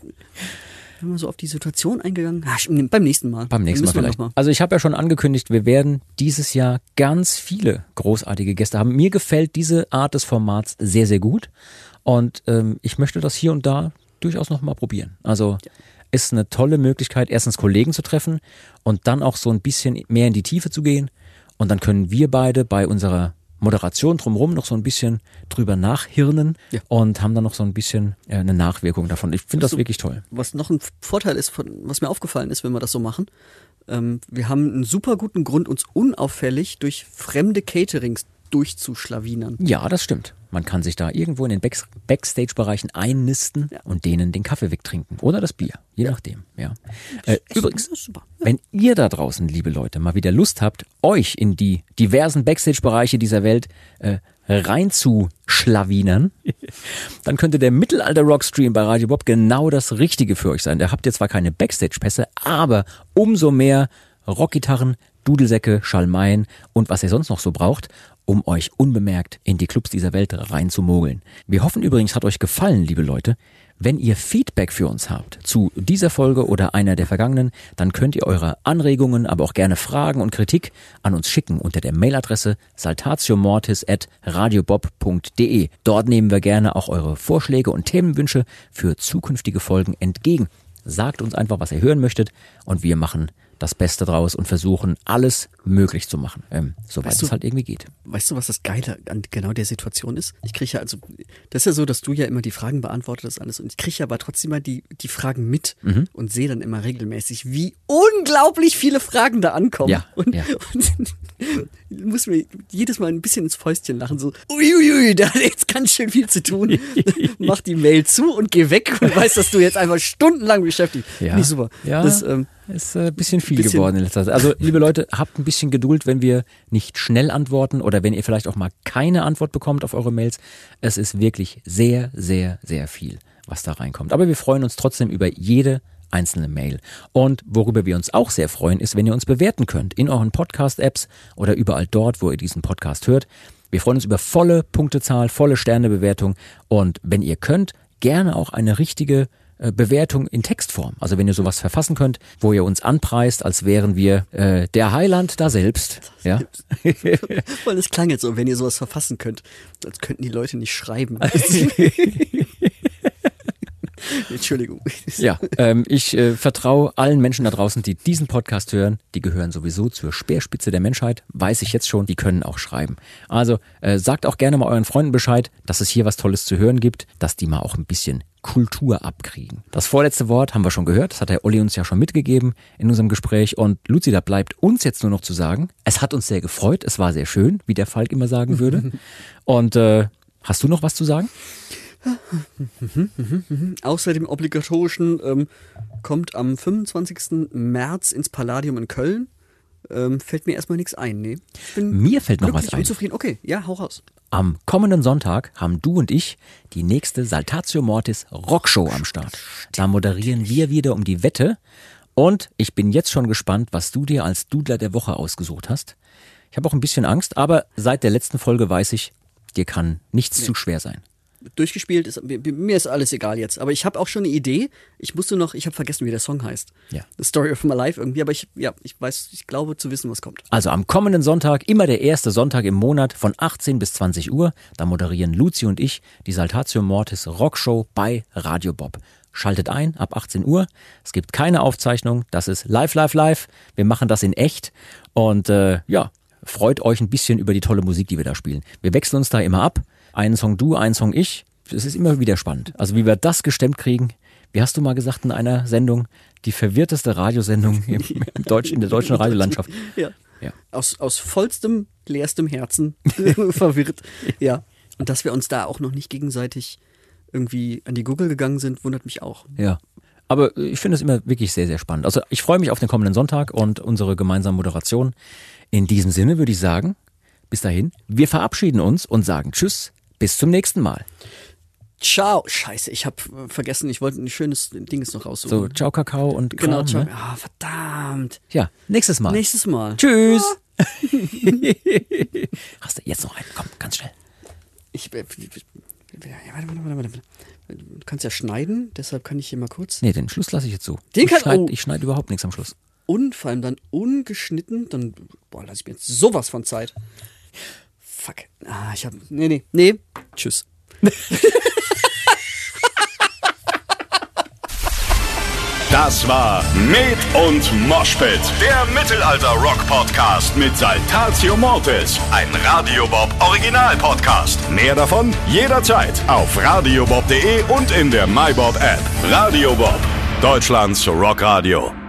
wenn wir so auf die Situation eingegangen, ah, sch- beim nächsten Mal. Beim nächsten Mal vielleicht. mal. Also ich habe ja schon angekündigt, wir werden dieses Jahr ganz viele großartige Gäste haben. Mir gefällt diese Art des Formats sehr, sehr gut. Und ähm, ich möchte das hier und da durchaus noch mal probieren. Also ist eine tolle Möglichkeit, erstens Kollegen zu treffen und dann auch so ein bisschen mehr in die Tiefe zu gehen. Und dann können wir beide bei unserer Moderation drumherum noch so ein bisschen drüber nachhirnen Ja. und haben dann noch so ein bisschen äh, eine Nachwirkung davon. Ich finde das So. wirklich toll. Was noch ein Vorteil ist, von, was mir aufgefallen ist, wenn wir das so machen, ähm, wir haben einen super guten Grund, uns unauffällig durch fremde Caterings durchzuschlawinern. Ja, das stimmt. Man kann sich da irgendwo in den Back Backstage-Bereichen einnisten und denen den Kaffee wegtrinken. Oder das Bier. Je nachdem, ja. Äh, übrigens, super. wenn ihr da draußen, liebe Leute, mal wieder Lust habt, euch in die diversen Backstage-Bereiche dieser Welt äh, reinzuschlawinern, dann könnte der Mittelalter-Rock-Stream bei Radio Bob genau das Richtige für euch sein. Da habt ihr zwar keine Backstage-Pässe, aber umso mehr Rockgitarren, Dudelsäcke, Schalmeien und was ihr sonst noch so braucht. Um euch unbemerkt in die Clubs dieser Welt reinzumogeln. Wir hoffen übrigens, hat euch gefallen, liebe Leute. Wenn ihr Feedback für uns habt zu dieser Folge oder einer der vergangenen, dann könnt ihr eure Anregungen, aber auch gerne Fragen und Kritik an uns schicken unter der Mailadresse saltatiomortis@radiobob.de. Dort nehmen wir gerne auch eure Vorschläge und Themenwünsche für zukünftige Folgen entgegen. Sagt uns einfach, was ihr hören möchtet und wir machen das Beste draus und versuchen, alles möglich zu machen, ähm, soweit Weißt du- es halt irgendwie geht. Weißt du, was das Geile an genau der Situation ist? Ich kriege ja also, das ist ja so, dass du ja immer die Fragen beantwortest alles und ich kriege ja aber trotzdem mal die, die Fragen mit Mhm. und sehe dann immer regelmäßig, wie unglaublich viele Fragen da ankommen. Ja, und, ja. und muss mir jedes Mal ein bisschen ins Fäustchen lachen, so, uiuiui, da hat jetzt ganz schön viel zu tun. Mach die Mail zu und geh weg und weiß, dass du jetzt einfach stundenlang beschäftigt. Ja. Ich super. Ja. Das, ähm, Ist äh, ein bisschen viel Bisschen- geworden in letzter Zeit. Also, liebe Leute, habt ein bisschen Geduld, wenn wir nicht schnell antworten oder wenn ihr vielleicht auch mal keine Antwort bekommt auf eure Mails. Es ist wirklich sehr, sehr, sehr viel, was da reinkommt. Aber wir freuen uns trotzdem über jede einzelne Mail. Und worüber wir uns auch sehr freuen, ist, wenn ihr uns bewerten könnt in euren Podcast-Apps oder überall dort, wo ihr diesen Podcast hört. Wir freuen uns über volle Punktezahl, volle Sternebewertung und wenn ihr könnt, gerne auch eine richtige äh, Bewertung in Textform. Also wenn ihr sowas verfassen könnt, wo ihr uns anpreist, als wären wir äh, der Heiland da selbst. Ja, Weil das klang jetzt so, wenn ihr sowas verfassen könnt, als könnten die Leute nicht schreiben. Entschuldigung. ja. Ähm, ich äh, vertraue allen Menschen da draußen, die diesen Podcast hören. Die gehören sowieso zur Speerspitze der Menschheit. Weiß ich jetzt schon. Die können auch schreiben. Also äh, sagt auch gerne mal euren Freunden Bescheid, dass es hier was Tolles zu hören gibt, dass die mal auch ein bisschen Kultur abkriegen. Das vorletzte Wort haben wir schon gehört. Das hat der Olli uns ja schon mitgegeben in unserem Gespräch. Und Luzi, da bleibt uns jetzt nur noch zu sagen, es hat uns sehr gefreut. Es war sehr schön, wie der Falk immer sagen würde. Und äh, hast du noch was zu sagen? Außer dem obligatorischen ähm, kommt am 25. März ins Palladium in Köln. Ähm, fällt mir erstmal nichts ein, nee. Mir fällt noch was ein. und zufrieden. Okay, ja, hau raus. Am kommenden Sonntag haben du und ich die nächste Saltatio Mortis Rockshow am Start. Da moderieren wir wieder um die Wette. Und ich bin jetzt schon gespannt, was du dir als Dudler der Woche ausgesucht hast. Ich habe auch ein bisschen Angst, aber seit der letzten Folge weiß ich, dir kann nichts zu schwer sein. Durchgespielt ist mir, ist alles egal jetzt, aber ich habe auch schon eine Idee. Ich musste noch, ich habe vergessen, wie der Song heißt. Ja. The Story of My Life irgendwie, aber ich ja, ich weiß, ich glaube zu wissen, was kommt. Also am kommenden Sonntag, immer der erste Sonntag im Monat von 18 bis 20 Uhr, da moderieren Luzi und ich die Saltatio Mortis Rockshow bei Radio Bob. Schaltet ein ab 18 Uhr. Es gibt keine Aufzeichnung. Das ist live, live, live. Wir machen das in echt. Und äh, ja, freut euch ein bisschen über die tolle Musik, die wir da spielen. Wir wechseln uns da immer ab. Einen Song du, einen Song ich. Es ist immer wieder spannend. Also wie wir das gestemmt kriegen. Wie hast du mal gesagt in einer Sendung? Die verwirrteste Radiosendung im, im Deutsch, in der deutschen Radiolandschaft. Ja. Ja. Aus, aus vollstem, leerstem Herzen verwirrt. Ja. Und dass wir uns da auch noch nicht gegenseitig irgendwie an die Google gegangen sind, wundert mich auch. Ja. Aber ich finde es immer wirklich sehr, sehr spannend. Also ich freue mich auf den kommenden Sonntag und unsere gemeinsame Moderation. In diesem Sinne würde ich sagen, bis dahin, wir verabschieden uns und sagen Tschüss, bis zum nächsten Mal. Ciao. Scheiße, ich habe vergessen, ich wollte ein schönes Ding noch So, raussuchen. ciao Kakao und Kram, genau, ciao. Ne? Ah, verdammt. Ja, nächstes Mal. Nächstes Mal. Tschüss. Hast du jetzt noch einen? Komm, ganz schnell. Ich, äh, ja, warte, warte, warte, warte. Du kannst ja schneiden, deshalb kann ich hier mal kurz. Nee, den Schluss lasse ich jetzt so. Den ich kann- schneide oh. ich schneid überhaupt nichts am Schluss. Und vor allem dann ungeschnitten, dann, boah, lass ich mir jetzt sowas von Zeit. Fuck. Ah, ich hab, nee, nee, nee. Tschüss. Das war Med und Moshpit, der Mittelalter-Rock-Podcast mit Saltatio Mortis, ein Radiobob Original-Podcast. Mehr davon jederzeit auf radiobob.de und in der MyBob-App. Radio Bob, Deutschlands Rockradio.